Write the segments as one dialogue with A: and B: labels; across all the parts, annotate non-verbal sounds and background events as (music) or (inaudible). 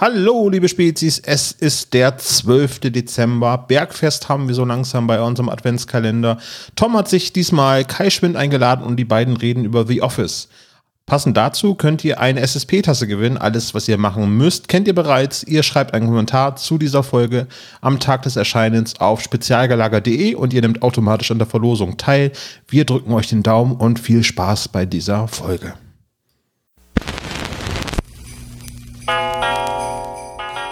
A: Hallo, liebe Spezies, es ist der 12. Dezember. Bergfest haben wir so langsam bei unserem Adventskalender. Tom hat sich diesmal Kai Schwind eingeladen und die beiden reden über The Office. Passend dazu könnt ihr eine SSP-Tasse gewinnen. Alles, was ihr machen müsst, kennt ihr bereits. Ihr schreibt einen Kommentar zu dieser Folge am Tag des Erscheinens auf spezialgelager.de und ihr nehmt automatisch an der Verlosung teil. Wir drücken euch den Daumen und viel Spaß bei dieser Folge.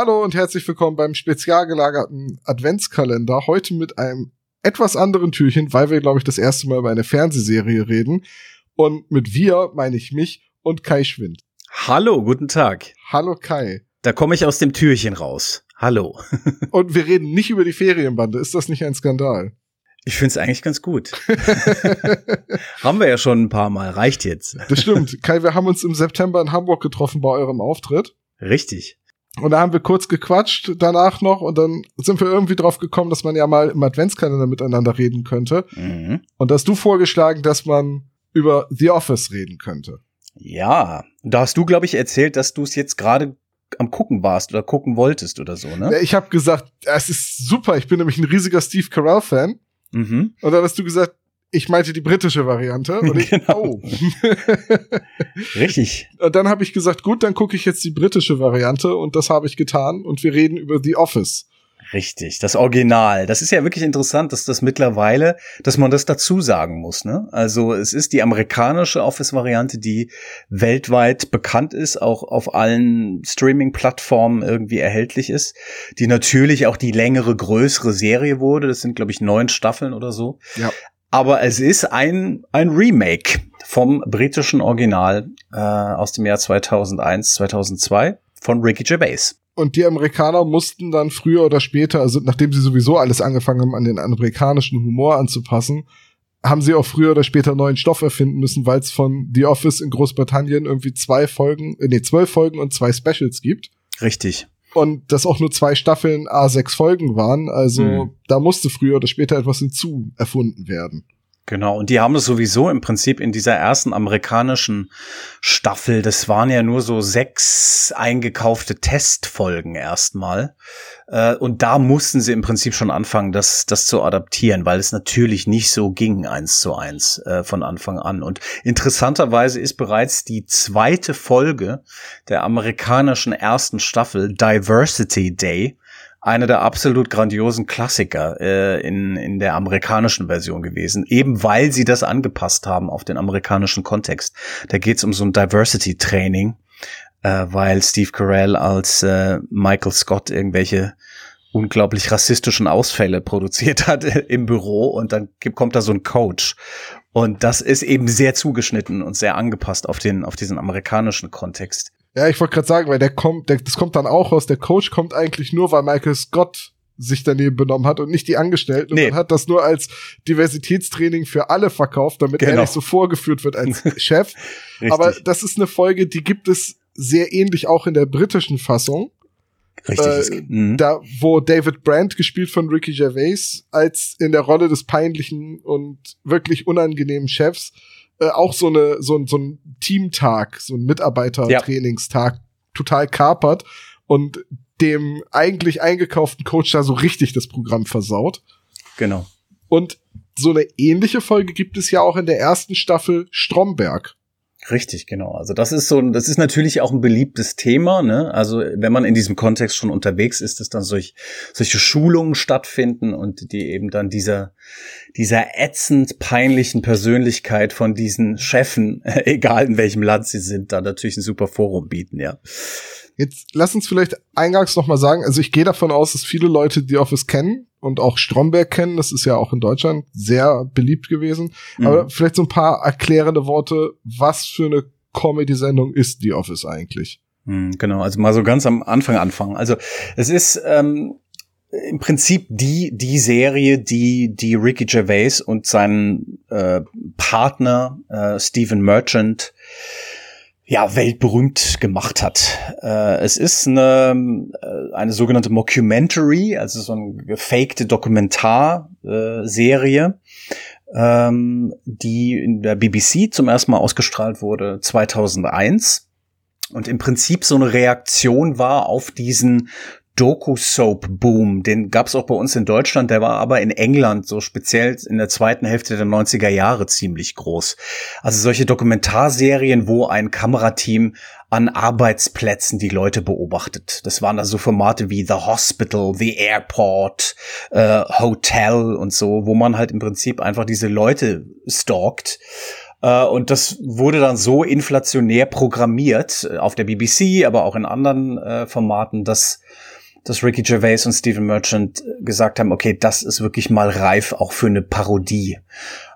B: Hallo und herzlich willkommen beim spezial gelagerten Adventskalender. Heute mit einem etwas anderen Türchen, weil wir, glaube ich, das erste Mal über eine Fernsehserie reden. Und mit wir meine ich mich und Kai Schwind.
C: Hallo, guten Tag.
B: Hallo Kai.
C: Da komme ich aus dem Türchen raus. Hallo. (laughs)
B: und wir reden nicht über die Ferienbande. Ist das nicht ein Skandal?
C: Ich finde es eigentlich ganz gut. (laughs) haben wir ja schon ein paar Mal. Reicht jetzt.
B: Das stimmt. Kai, wir haben uns im September in Hamburg getroffen bei eurem Auftritt.
C: Richtig.
B: Und da haben wir kurz gequatscht danach noch und dann sind wir irgendwie drauf gekommen, dass man ja mal im Adventskalender miteinander reden könnte. Mhm. Und hast du vorgeschlagen, dass man über The Office reden könnte.
C: Ja, da hast du, glaube ich, erzählt, dass du es jetzt gerade am gucken warst oder gucken wolltest oder so, ne?
B: Ich habe gesagt, es ist super, ich bin nämlich ein riesiger Steve Carell-Fan. Mhm. Und dann hast du gesagt, ich meinte die britische Variante. Und ich, (laughs) genau. oh. (laughs)
C: Richtig.
B: Und dann habe ich gesagt, gut, dann gucke ich jetzt die britische Variante und das habe ich getan und wir reden über The Office.
C: Richtig, das Original. Das ist ja wirklich interessant, dass das mittlerweile, dass man das dazu sagen muss. Ne? Also es ist die amerikanische Office-Variante, die weltweit bekannt ist, auch auf allen Streaming-Plattformen irgendwie erhältlich ist, die natürlich auch die längere, größere Serie wurde. Das sind, glaube ich, neun Staffeln oder so. Ja. Aber es ist ein, ein Remake vom britischen Original äh, aus dem Jahr 2001, 2002 von Ricky Gervais.
B: Und die Amerikaner mussten dann früher oder später, also nachdem sie sowieso alles angefangen haben, an den amerikanischen Humor anzupassen, haben sie auch früher oder später neuen Stoff erfinden müssen, weil es von The Office in Großbritannien irgendwie zwei Folgen, äh, nee, zwölf Folgen und zwei Specials gibt.
C: Richtig
B: und das auch nur zwei Staffeln A6 Folgen waren. Also mhm. da musste früher oder später etwas hinzu erfunden werden.
C: Genau, und die haben das sowieso im Prinzip in dieser ersten amerikanischen Staffel, das waren ja nur so sechs eingekaufte Testfolgen erstmal. Äh, und da mussten sie im Prinzip schon anfangen, das, das zu adaptieren, weil es natürlich nicht so ging eins zu eins äh, von Anfang an. Und interessanterweise ist bereits die zweite Folge der amerikanischen ersten Staffel Diversity Day einer der absolut grandiosen Klassiker äh, in, in der amerikanischen Version gewesen, eben weil sie das angepasst haben auf den amerikanischen Kontext. Da geht es um so ein Diversity-Training, äh, weil Steve Carell als äh, Michael Scott irgendwelche unglaublich rassistischen Ausfälle (laughs) produziert hat im Büro und dann kommt da so ein Coach und das ist eben sehr zugeschnitten und sehr angepasst auf den auf diesen amerikanischen Kontext.
B: Ja, ich wollte gerade sagen, weil der kommt, der, das kommt dann auch raus, der Coach kommt eigentlich nur, weil Michael Scott sich daneben benommen hat und nicht die Angestellten. Nee. Und man hat das nur als Diversitätstraining für alle verkauft, damit genau. er nicht so vorgeführt wird als (laughs) Chef. Aber das ist eine Folge, die gibt es sehr ähnlich auch in der britischen Fassung. Richtig. Äh, mhm. Da, wo David Brandt, gespielt von Ricky Gervais, als in der Rolle des peinlichen und wirklich unangenehmen Chefs äh, auch so eine so, so ein Teamtag, so ein Mitarbeitertrainingstag ja. total kapert und dem eigentlich eingekauften Coach da so richtig das Programm versaut.
C: Genau.
B: Und so eine ähnliche Folge gibt es ja auch in der ersten Staffel Stromberg.
C: Richtig, genau. Also das ist so, das ist natürlich auch ein beliebtes Thema. Ne? Also wenn man in diesem Kontext schon unterwegs ist, dass dann solch, solche Schulungen stattfinden und die eben dann dieser dieser ätzend peinlichen Persönlichkeit von diesen Chefen, (laughs) egal in welchem Land sie sind, da natürlich ein super Forum bieten. Ja.
B: Jetzt lass uns vielleicht eingangs noch mal sagen. Also ich gehe davon aus, dass viele Leute die Office kennen und auch Stromberg kennen. Das ist ja auch in Deutschland sehr beliebt gewesen. Mhm. Aber vielleicht so ein paar erklärende Worte. Was für eine Comedy-Sendung ist The Office eigentlich?
C: Hm, genau, also mal so ganz am Anfang anfangen. Also es ist ähm, im Prinzip die die Serie, die die Ricky Gervais und seinen äh, Partner äh, Stephen Merchant ja weltberühmt gemacht hat. Äh, es ist eine äh, eine sogenannte Mockumentary, also so eine gefakte Dokumentarserie, äh, ähm, die in der BBC zum ersten Mal ausgestrahlt wurde 2001 und im Prinzip so eine Reaktion war auf diesen Doku-Soap-Boom. Den gab es auch bei uns in Deutschland, der war aber in England so speziell in der zweiten Hälfte der 90er Jahre ziemlich groß. Also solche Dokumentarserien, wo ein Kamerateam an Arbeitsplätzen die Leute beobachtet. Das waren also Formate wie The Hospital, The Airport, äh, Hotel und so, wo man halt im Prinzip einfach diese Leute stalkt äh, und das wurde dann so inflationär programmiert äh, auf der BBC, aber auch in anderen äh, Formaten, dass dass Ricky Gervais und Stephen Merchant gesagt haben, okay, das ist wirklich mal reif auch für eine Parodie.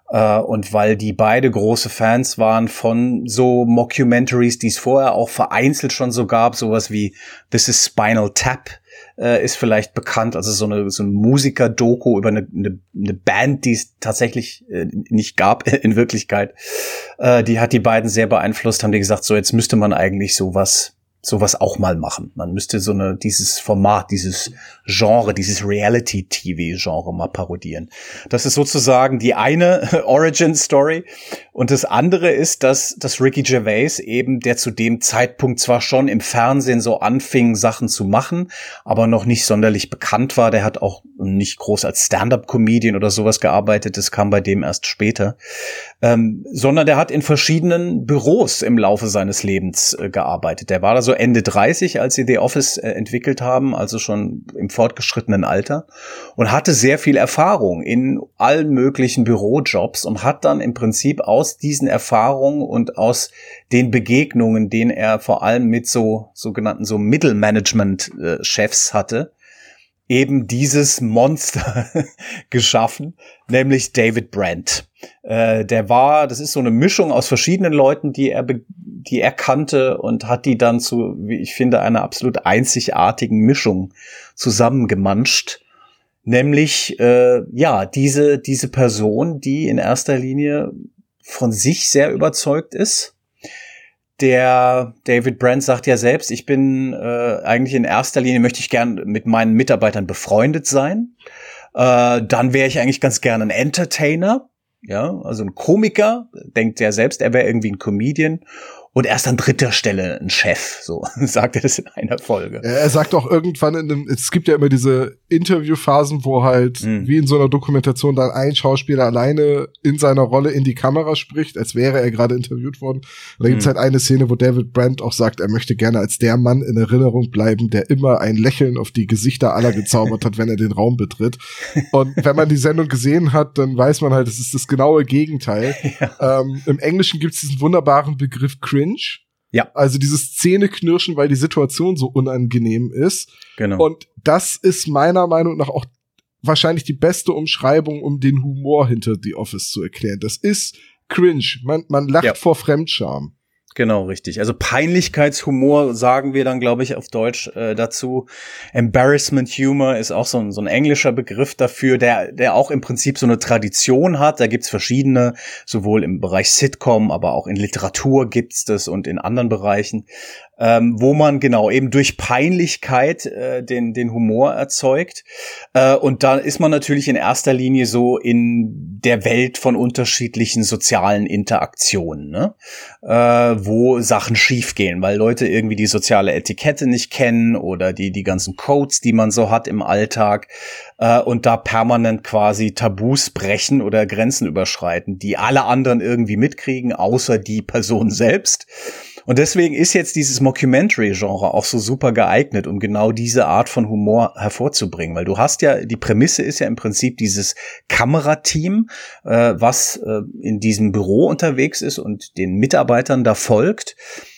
C: und weil die beide große Fans waren von so Mockumentaries, die es vorher auch vereinzelt schon so gab, sowas wie This is Spinal Tap, äh, ist vielleicht bekannt, also so eine, so ein Musiker-Doku über eine, eine, eine Band, die es tatsächlich äh, nicht gab (laughs) in Wirklichkeit. Äh, die hat die beiden sehr beeinflusst, haben die gesagt, so jetzt müsste man eigentlich sowas sowas auch mal machen. Man müsste so eine, dieses Format, dieses Genre, dieses Reality-TV-Genre mal parodieren. Das ist sozusagen die eine (laughs) Origin-Story. Und das andere ist, dass, dass Ricky Gervais eben, der zu dem Zeitpunkt zwar schon im Fernsehen so anfing, Sachen zu machen, aber noch nicht sonderlich bekannt war. Der hat auch nicht groß als Stand-up-Comedian oder sowas gearbeitet. Das kam bei dem erst später. Ähm, sondern der hat in verschiedenen Büros im Laufe seines Lebens äh, gearbeitet. Der war da so Ende 30, als sie The Office äh, entwickelt haben, also schon im fortgeschrittenen Alter und hatte sehr viel Erfahrung in allen möglichen Bürojobs und hat dann im Prinzip aus diesen Erfahrungen und aus den Begegnungen, denen er vor allem mit so sogenannten so Mittelmanagement-Chefs hatte, eben dieses Monster (laughs) geschaffen, nämlich David Brandt. Äh, der war, das ist so eine Mischung aus verschiedenen Leuten, die er, die er kannte und hat die dann zu, wie ich finde, einer absolut einzigartigen Mischung zusammengemanscht. Nämlich, äh, ja, diese, diese Person, die in erster Linie von sich sehr überzeugt ist. Der David Brandt sagt ja selbst, ich bin äh, eigentlich in erster Linie möchte ich gern mit meinen Mitarbeitern befreundet sein. Äh, dann wäre ich eigentlich ganz gern ein Entertainer, ja, also ein Komiker, denkt ja selbst, er wäre irgendwie ein Comedian und erst an dritter Stelle ein Chef, so (laughs) sagt er das in einer Folge.
B: Er sagt auch irgendwann in dem, es gibt ja immer diese Interviewphasen, wo halt mhm. wie in so einer Dokumentation dann ein Schauspieler alleine in seiner Rolle in die Kamera spricht, als wäre er gerade interviewt worden. Und da gibt's mhm. halt eine Szene, wo David Brandt auch sagt, er möchte gerne als der Mann in Erinnerung bleiben, der immer ein Lächeln auf die Gesichter aller gezaubert hat, wenn er den Raum betritt. Und wenn man die Sendung gesehen hat, dann weiß man halt, es ist das genaue Gegenteil. (laughs) Ja. Ähm, Im Englischen gibt's diesen wunderbaren Begriff cringe. Ja. Also dieses Zähneknirschen, weil die Situation so unangenehm ist. Genau. Und das ist meiner Meinung nach auch wahrscheinlich die beste Umschreibung, um den Humor hinter The Office zu erklären. Das ist cringe. Man, man lacht ja. vor Fremdscham.
C: Genau, richtig. Also Peinlichkeitshumor sagen wir dann, glaube ich, auf Deutsch äh, dazu. Embarrassment Humor ist auch so ein, so ein englischer Begriff dafür, der, der auch im Prinzip so eine Tradition hat. Da gibt's verschiedene, sowohl im Bereich Sitcom, aber auch in Literatur gibt's das und in anderen Bereichen ähm, wo man genau eben durch Peinlichkeit äh, den, den Humor erzeugt. Äh, und da ist man natürlich in erster Linie so in der Welt von unterschiedlichen sozialen Interaktionen, ne? äh, wo Sachen schiefgehen, weil Leute irgendwie die soziale Etikette nicht kennen oder die, die ganzen Codes, die man so hat im Alltag äh, und da permanent quasi Tabus brechen oder Grenzen überschreiten, die alle anderen irgendwie mitkriegen, außer die Person selbst. Und deswegen ist jetzt dieses Mockumentary-Genre auch so super geeignet, um genau diese Art von Humor hervorzubringen. Weil du hast ja, die Prämisse ist ja im Prinzip dieses Kamerateam, äh, was äh, in diesem Büro unterwegs ist und den Mitarbeitern da folgt.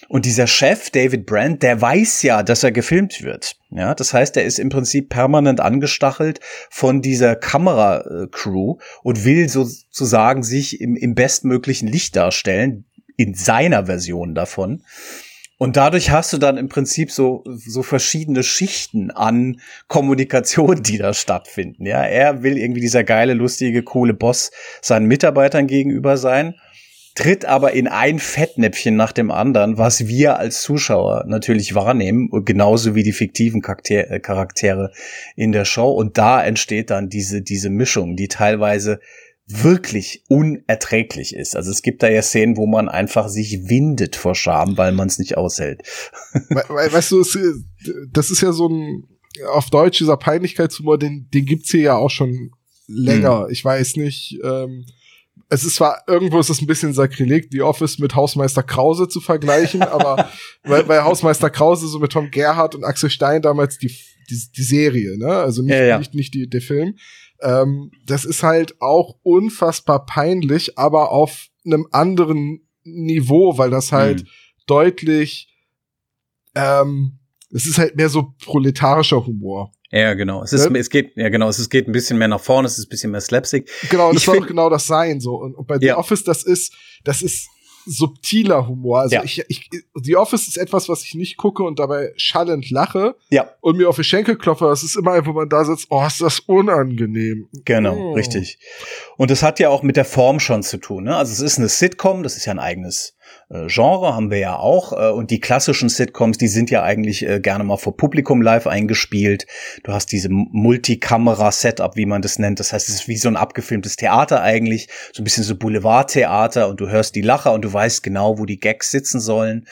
C: Und dieser Chef, David Brandt, der weiß ja, dass er gefilmt wird. Ja, das heißt, er ist im Prinzip permanent angestachelt von dieser Kameracrew und will sozusagen sich im, im bestmöglichen Licht darstellen, in seiner Version davon. Und dadurch hast du dann im Prinzip so, so verschiedene Schichten an Kommunikation, die da stattfinden. Ja, er will irgendwie dieser geile, lustige, coole Boss seinen Mitarbeitern gegenüber sein, tritt aber in ein Fettnäpfchen nach dem anderen, was wir als Zuschauer natürlich wahrnehmen, genauso wie die fiktiven äh, Charaktere in der Show. Und da entsteht dann diese, diese Mischung, die teilweise wirklich unerträglich ist. Also es gibt da ja Szenen, wo man einfach sich windet vor Scham, weil man es nicht aushält.
B: weißt du, das ist ja so ein auf Deutsch dieser Peinlichkeitshumor, den, den gibt's hier ja auch schon länger. Hm. Ich weiß nicht. Ähm, es ist zwar irgendwo ist es ein bisschen Sakrileg, die Office mit Hausmeister Krause zu vergleichen, (laughs) aber weil, weil Hausmeister Krause so mit Tom Gerhardt und Axel Stein damals die die, die Serie, ne? Also nicht, ja, ja. nicht, nicht die, der Film. Ähm, das ist halt auch unfassbar peinlich, aber auf einem anderen Niveau, weil das halt mhm. deutlich, ähm, es ist halt mehr so proletarischer Humor.
C: Ja, genau. Es ist, ja? es geht, ja, genau. Es geht ein bisschen mehr nach vorne. Es ist ein bisschen mehr Slapstick.
B: Genau. Das ich soll genau das sein, so. Und, und bei The Office, das ist, das ist subtiler Humor. Also ja. ich, ich, The Office ist etwas, was ich nicht gucke und dabei schallend lache
C: ja.
B: und mir auf die Schenkel klopfe. Das ist immer einfach, wo man da sitzt, oh, ist das unangenehm.
C: Genau, oh. richtig. Und das hat ja auch mit der Form schon zu tun. Ne? Also es ist eine Sitcom, das ist ja ein eigenes Genre haben wir ja auch. Äh, und die klassischen Sitcoms, die sind ja eigentlich äh, gerne mal vor Publikum live eingespielt. Du hast diese Multikamera-Setup, wie man das nennt. Das heißt, es ist wie so ein abgefilmtes Theater eigentlich. So ein bisschen so Boulevardtheater und du hörst die Lacher und du weißt genau, wo die Gags sitzen sollen.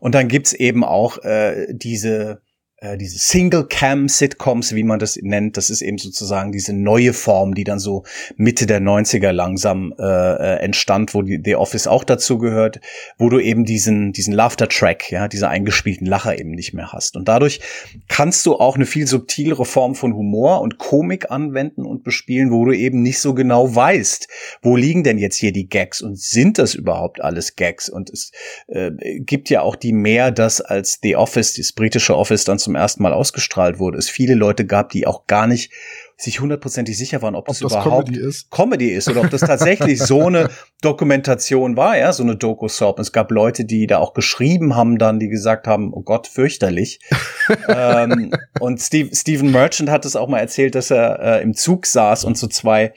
C: Und dann gibt's eben auch äh, diese äh, diese Single-Cam-Sitcoms, wie man das nennt, das ist eben sozusagen diese neue Form, die dann so Mitte der 90er langsam äh, äh, entstand, wo die The Office auch dazu gehört, wo du eben diesen, diesen Laughter-Track, ja, diese eingespielten Lacher eben nicht mehr hast. Und dadurch kannst du auch eine viel subtilere Form von Humor und Komik anwenden und bespielen, wo du eben nicht so genau weißt, wo liegen denn jetzt hier die Gags und sind das überhaupt alles Gags? Und es äh, gibt ja auch die mehr das als The Office, das britische Office dann zum ersten Mal ausgestrahlt wurde, es viele Leute gab, die auch gar nicht sich hundertprozentig sicher waren, ob, ob das, das, überhaupt
B: Comedy ist.
C: Comedy ist oder ob das tatsächlich so eine (laughs) Dokumentation war, ja, so eine Doku-Soap. Es gab Leute, die da auch geschrieben haben dann, die gesagt haben, oh Gott, fürchterlich. (laughs) ähm, und Steve, Stephen Merchant hat es auch mal erzählt, dass er äh, im Zug saß und so zwei,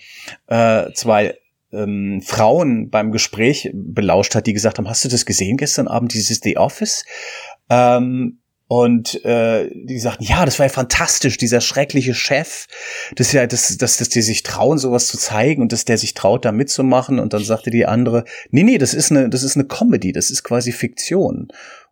C: äh, zwei ähm, Frauen beim Gespräch belauscht hat, die gesagt haben, hast du das gesehen gestern Abend, dieses The Office? Ähm, und äh, die sagten, ja, das war ja fantastisch, dieser schreckliche Chef, das ist ja, dass, dass, dass die sich trauen, sowas zu zeigen und dass der sich traut, da mitzumachen. Und dann sagte die andere, nee, nee, das ist eine, das ist eine Comedy, das ist quasi Fiktion.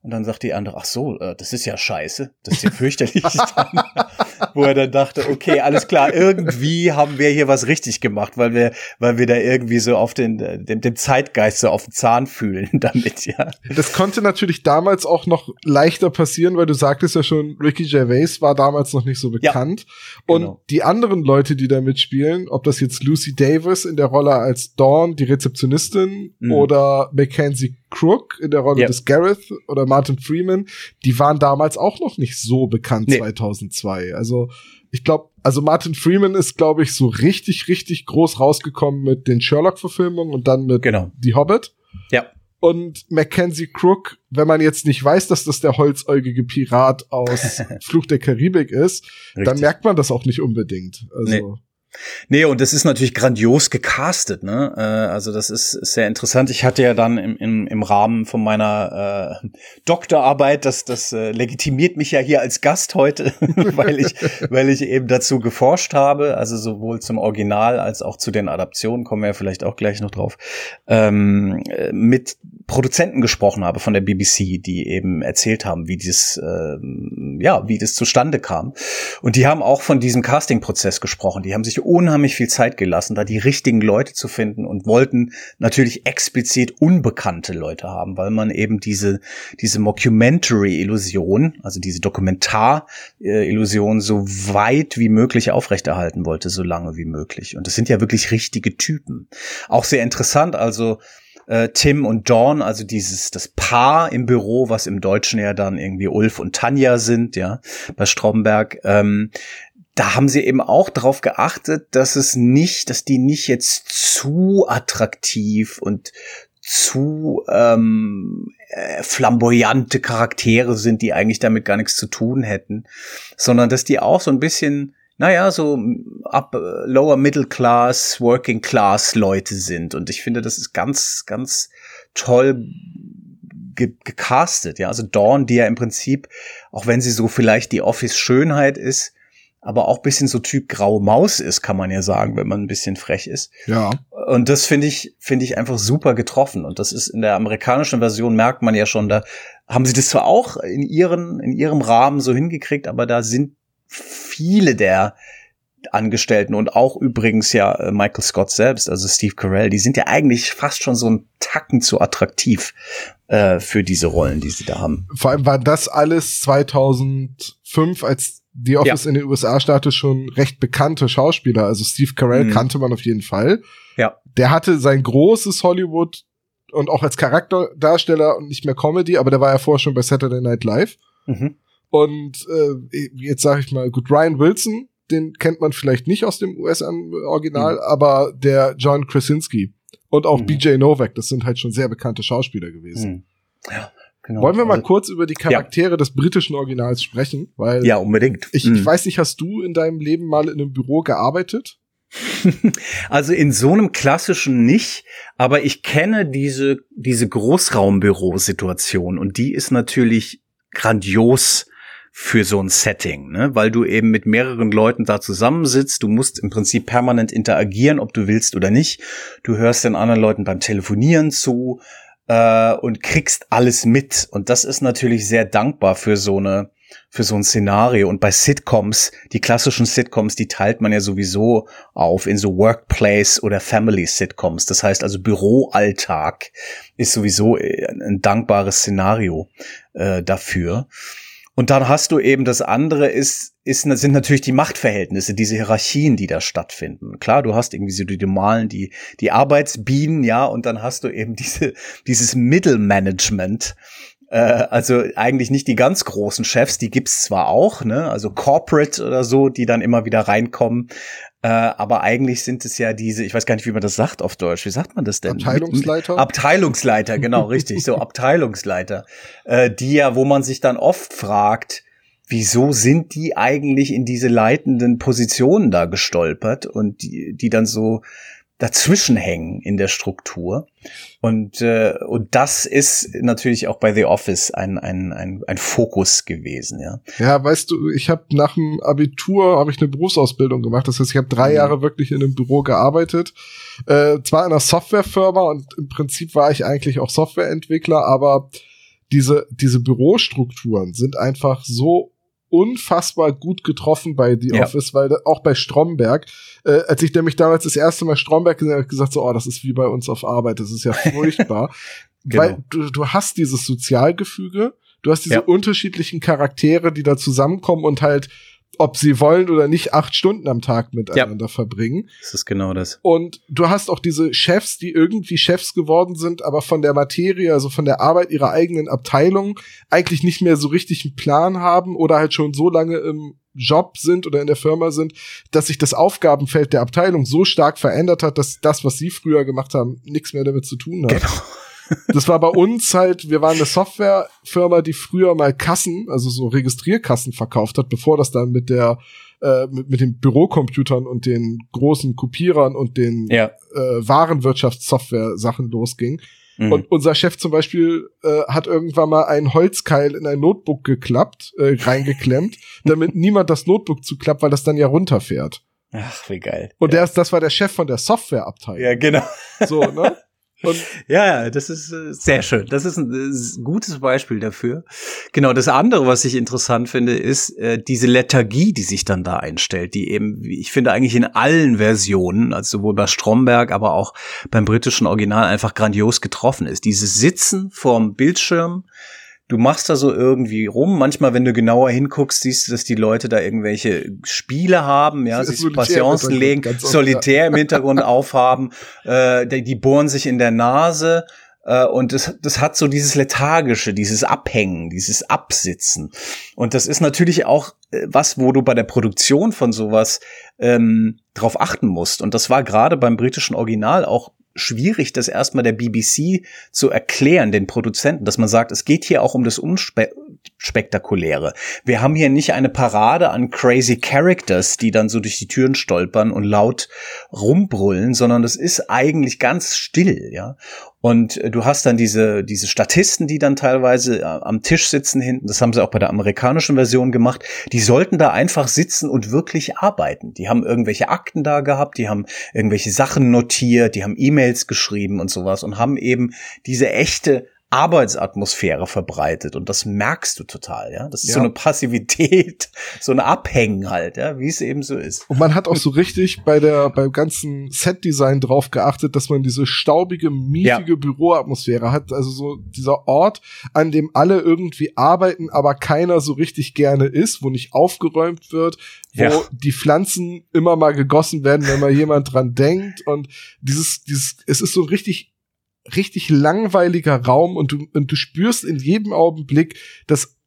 C: Und dann sagt die andere, ach so, äh, das ist ja scheiße, das ist ja fürchterlich. (laughs) Wo er dann dachte, okay, alles klar, irgendwie haben wir hier was richtig gemacht, weil wir, weil wir da irgendwie so auf den, dem, dem Zeitgeist so auf den Zahn fühlen (laughs) damit, ja.
B: Das konnte natürlich damals auch noch leichter passieren, weil du sagtest ja schon, Ricky Gervais war damals noch nicht so bekannt. Ja, genau. Und die anderen Leute, die da mitspielen, ob das jetzt Lucy Davis in der Rolle als Dawn, die Rezeptionistin, mhm. oder Mackenzie Crook in der Rolle ja. des Gareth oder Martin Freeman, die waren damals auch noch nicht so bekannt nee. 2002. Also ich glaube, also Martin Freeman ist, glaube ich, so richtig, richtig groß rausgekommen mit den Sherlock-Verfilmungen und dann mit
C: genau.
B: Die Hobbit.
C: Ja.
B: Und Mackenzie Crook, wenn man jetzt nicht weiß, dass das der holzäugige Pirat aus (laughs) Fluch der Karibik ist, Richtig. dann merkt man das auch nicht unbedingt. Also. Nee.
C: Nee, und das ist natürlich grandios gecastet, ne? Äh, also das ist, sehr interessant. Ich hatte ja dann im, im, im Rahmen von meiner äh, Doktorarbeit, das, das äh, legitimiert mich ja hier als Gast heute, (laughs) weil ich, weil ich eben dazu geforscht habe, also sowohl zum Original als auch zu den Adaptionen, kommen wir ja vielleicht auch gleich noch drauf, ähm, mit Produzenten gesprochen habe von der BBC, die eben erzählt haben, wie dieses, äh, ja, wie das zustande kam. Und die haben auch von diesem Casting-Prozess gesprochen. Die haben sich unheimlich viel Zeit gelassen, da die richtigen Leute zu finden und wollten natürlich explizit unbekannte Leute haben, weil man eben diese, diese Mockumentary-Illusion, also diese Dokumentar-Illusion so weit wie möglich aufrechterhalten wollte, so lange wie möglich. Und das sind ja wirklich richtige Typen. Auch sehr interessant, also äh, Tim und Dawn, also dieses das Paar im Büro, was im Deutschen ja dann irgendwie Ulf und Tanja sind, ja, bei Stromberg. Ähm, da haben sie eben auch darauf geachtet, dass es nicht, dass die nicht jetzt zu attraktiv und zu ähm, äh, flamboyante Charaktere sind, die eigentlich damit gar nichts zu tun hätten, sondern dass die auch so ein bisschen naja, so up, lower middle class, working class Leute sind. Und ich finde, das ist ganz, ganz toll ge gecastet. Ja, also Dawn, die ja im Prinzip, auch wenn sie so vielleicht die Office-Schönheit ist, aber auch bisschen so Typ graue Maus ist, kann man ja sagen, wenn man ein bisschen frech ist.
B: Ja.
C: Und das finde ich, finde ich einfach super getroffen. Und das ist in der amerikanischen Version merkt man ja schon, da haben sie das zwar auch in ihren, in ihrem Rahmen so hingekriegt, aber da sind viele der Angestellten und auch übrigens ja äh, Michael Scott selbst, also Steve Carell, die sind ja eigentlich fast schon so ein Tacken zu attraktiv äh, für diese Rollen, die sie da haben.
B: Vor allem war das alles 2005, als The Office ja. in den USA startete, schon recht bekannte Schauspieler. Also Steve Carell mhm. kannte man auf jeden Fall.
C: Ja.
B: Der hatte sein großes Hollywood und auch als Charakterdarsteller und nicht mehr Comedy, aber der war ja vorher schon bei Saturday Night Live. Mhm. Und äh, jetzt sage ich mal, gut, Ryan Wilson, den kennt man vielleicht nicht aus dem US-Original, mhm. aber der John Krasinski und auch mhm. BJ Novak, das sind halt schon sehr bekannte Schauspieler gewesen. Mhm.
C: Ja. Genau.
B: Wollen wir mal also, kurz über die Charaktere ja. des britischen Originals sprechen? Weil
C: ja, unbedingt.
B: Ich, mhm. ich weiß nicht, hast du in deinem Leben mal in einem Büro gearbeitet? (laughs)
C: Also in so einem klassischen nicht, aber ich kenne diese, diese Großraumbürosituation und die ist natürlich grandios für so ein Setting, ne? weil du eben mit mehreren Leuten da zusammensitzt. Du musst im Prinzip permanent interagieren, ob du willst oder nicht. Du hörst den anderen Leuten beim Telefonieren zu äh, und kriegst alles mit. Und das ist natürlich sehr dankbar für so eine für so ein Szenario. Und bei Sitcoms, die klassischen Sitcoms, die teilt man ja sowieso auf in so Workplace oder Family Sitcoms. Das heißt also Büroalltag ist sowieso äh, ein dankbares Szenario äh, dafür. Und dann hast du eben das andere ist, ist, sind natürlich die Machtverhältnisse, diese Hierarchien, die da stattfinden. Klar, du hast irgendwie so die normalen, die, die Arbeitsbienen, ja, und dann hast du eben diese, dieses Mittelmanagement, äh, also eigentlich nicht die ganz großen Chefs, die gibt's zwar auch, ne, also Corporate oder so, die dann immer wieder reinkommen, äh, aber eigentlich sind es ja diese, ich weiß gar nicht, wie man das sagt auf Deutsch. Wie sagt man das denn?
B: Abteilungsleiter?
C: Abteilungsleiter, genau, (laughs) richtig, so Abteilungsleiter, äh, die ja, wo man sich dann oft fragt, wieso sind die eigentlich in diese leitenden Positionen da gestolpert und die, die dann so dazwischen hängen in der Struktur. Und, äh, und das ist natürlich auch bei The Office ein, ein, ein, ein Fokus gewesen, ja.
B: Ja, weißt du, ich habe nach dem Abitur habe ich eine Berufsausbildung gemacht. Das heißt, ich habe drei mhm. Jahre wirklich in einem Büro gearbeitet. Äh, zwar in einer Softwarefirma und im Prinzip war ich eigentlich auch Softwareentwickler, aber diese, diese Bürostrukturen sind einfach so unfassbar gut getroffen bei The ja. Office, weil auch bei Stromberg, äh, als ich nämlich damals das erste Mal Stromberg gesehen habe, gesagt so, oh, das ist wie bei uns auf Arbeit, das ist ja (laughs) furchtbar, genau. weil du, du hast dieses Sozialgefüge, du hast diese ja. unterschiedlichen Charaktere, die da zusammenkommen und halt ob sie wollen oder nicht, acht Stunden am Tag miteinander ja. verbringen.
C: Das ist genau das.
B: Und du hast auch diese Chefs, die irgendwie Chefs geworden sind, aber von der Materie, also von der Arbeit ihrer eigenen Abteilung, eigentlich nicht mehr so richtig einen Plan haben oder halt schon so lange im Job sind oder in der Firma sind, dass sich das Aufgabenfeld der Abteilung so stark verändert hat, dass das, was sie früher gemacht haben, nichts mehr damit zu tun hat. Genau. Das war bei uns halt, wir waren eine Softwarefirma, die früher mal Kassen, also so Registrierkassen verkauft hat, bevor das dann mit der äh, mit, mit den Bürocomputern und den großen Kopierern und den ja. äh, Warenwirtschaftssoftware-Sachen losging. Mhm. Und unser Chef zum Beispiel äh, hat irgendwann mal einen Holzkeil in ein Notebook geklappt, äh, reingeklemmt, (laughs) damit niemand das Notebook zuklappt, weil das dann ja runterfährt.
C: Ach, wie geil.
B: Und ja. der ist, das war der Chef von der Softwareabteilung.
C: Ja, genau.
B: So, ne? (laughs)
C: Und ja, das ist äh, sehr schön. Das ist ein äh, gutes Beispiel dafür. Genau, das andere, was ich interessant finde, ist äh, diese Lethargie, die sich dann da einstellt, die eben, ich finde, eigentlich in allen Versionen, also sowohl bei Stromberg, aber auch beim britischen Original einfach grandios getroffen ist. Dieses Sitzen vorm Bildschirm, du machst da so irgendwie rum. Manchmal, wenn du genauer hinguckst, siehst du, dass die Leute da irgendwelche Spiele haben, ja, (laughs) sich Passionsen legen, solitär im Hintergrund (laughs) aufhaben, äh, die, die bohren sich in der Nase. Äh, und das, das hat so dieses Lethargische, dieses Abhängen, dieses Absitzen. Und das ist natürlich auch äh, was, wo du bei der Produktion von sowas ähm, drauf achten musst. Und das war gerade beim britischen Original auch schwierig, das erstmal der BBC zu erklären, den Produzenten, dass man sagt, es geht hier auch um das Unspektakuläre. Wir haben hier nicht eine Parade an crazy Characters, die dann so durch die Türen stolpern und laut rumbrüllen, sondern es ist eigentlich ganz still, ja. Und äh, du hast dann diese, diese Statisten, die dann teilweise äh, am Tisch sitzen hinten. Das haben sie auch bei der amerikanischen Version gemacht. Die sollten da einfach sitzen und wirklich arbeiten. Die haben irgendwelche Akten da gehabt, die haben irgendwelche Sachen notiert, die haben E-Mails geschrieben und sowas und haben eben diese echte Arbeitsatmosphäre verbreitet und das merkst du total, ja. Das ist ja. so eine Passivität, (laughs) so ein Abhängen halt, ja, wie es eben so ist.
B: Und man hat auch so richtig bei der beim ganzen Setdesign drauf geachtet, dass man diese staubige, miefige ja. Büroatmosphäre hat, also so dieser Ort, an dem alle irgendwie arbeiten, aber keiner so richtig gerne ist, wo nicht aufgeräumt wird, wo ja. die Pflanzen immer mal gegossen werden, wenn mal jemand dran denkt und dieses dieses es ist so richtig richtig langweiliger Raum und du, und du spürst in jedem Augenblick, dass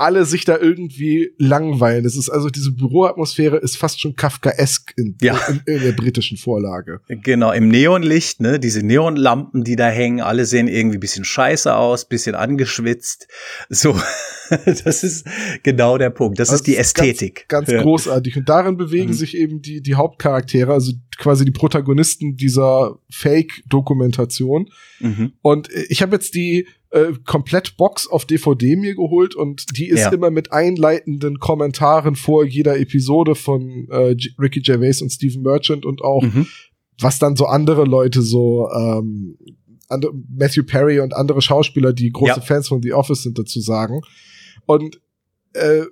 B: alle sich da irgendwie langweilen. Das ist also diese Büroatmosphäre ist fast schon Kafkaesk in, ja. in, in, der britischen Vorlage.
C: Genau, im Neonlicht, ne, diese Neonlampen, die da hängen, alle sehen irgendwie bisschen scheiße aus, bisschen angeschwitzt. So, (laughs) das ist genau der Punkt. Das, das ist die Ästhetik.
B: Ganz, ganz ja. großartig. Und darin bewegen mhm. sich eben die, die Hauptcharaktere, also quasi die Protagonisten dieser Fake-Dokumentation. Mhm. Und ich habe jetzt die äh, komplett Box auf DVD mir geholt und die ist ja. immer mit einleitenden Kommentaren vor jeder Episode von äh, Ricky Gervais und Stephen Merchant und auch mhm. was dann so andere Leute so ähm, andere, Matthew Perry und andere Schauspieler, die große ja. Fans von The Office sind, dazu sagen. Und äh,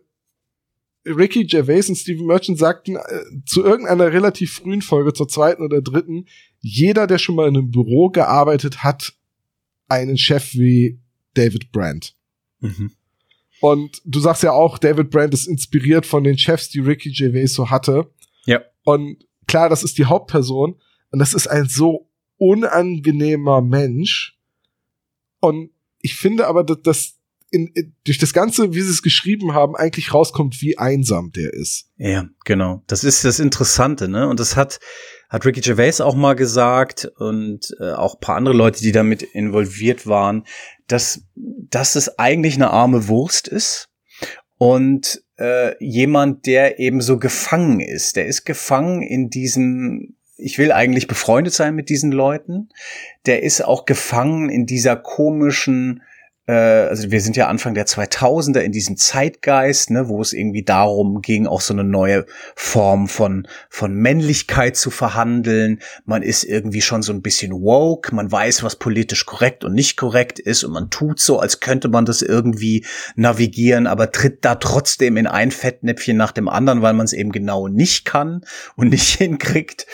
B: Ricky Gervais und Stephen Merchant sagten äh, zu irgendeiner relativ frühen Folge, zur zweiten oder dritten, jeder, der schon mal in einem Büro gearbeitet hat, einen Chef wie David Brandt. Mhm. Und du sagst ja auch, David Brandt ist inspiriert von den Chefs, die Ricky Gervais so hatte.
C: Ja.
B: Und klar, das ist die Hauptperson. Und das ist ein so unangenehmer Mensch. Und ich finde aber, dass das in, in, durch das Ganze, wie sie es geschrieben haben, eigentlich rauskommt, wie einsam der ist.
C: Ja, genau. Das ist das Interessante, ne? Und das hat, hat Ricky Gervais auch mal gesagt und äh, auch paar andere Leute, die damit involviert waren, dass, dass es eigentlich eine arme Wurst ist und äh, jemand, der eben so gefangen ist. Der ist gefangen in diesem ich will eigentlich befreundet sein mit diesen Leuten. Der ist auch gefangen in dieser komischen also wir sind ja Anfang der 2000er in diesem Zeitgeist, ne, wo es irgendwie darum ging, auch so eine neue Form von, von Männlichkeit zu verhandeln. Man ist irgendwie schon so ein bisschen woke, man weiß, was politisch korrekt und nicht korrekt ist und man tut so, als könnte man das irgendwie navigieren, aber tritt da trotzdem in ein Fettnäpfchen nach dem anderen, weil man es eben genau nicht kann und nicht (laughs) hinkriegt.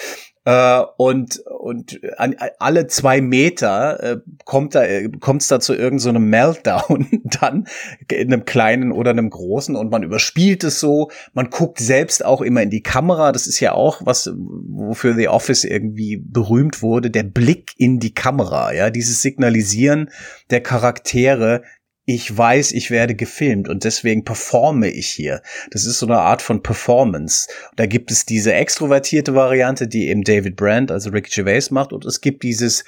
C: Äh, und und an, alle zwei Meter äh, kommt da äh, kommt's da zu irgendeinem so Meltdown (laughs) dann in einem kleinen oder einem großen und man überspielt es so. Man guckt selbst auch immer in die Kamera. Das ist ja auch was, wofür The Office irgendwie berühmt wurde. Der Blick in die Kamera, ja, dieses Signalisieren der Charaktere, ich weiß, ich werde gefilmt und deswegen performe ich hier. Das ist so eine Art von Performance. Da gibt es diese extrovertierte Variante, die eben David Brandt, also Ricky Gervais macht, und es gibt dieses,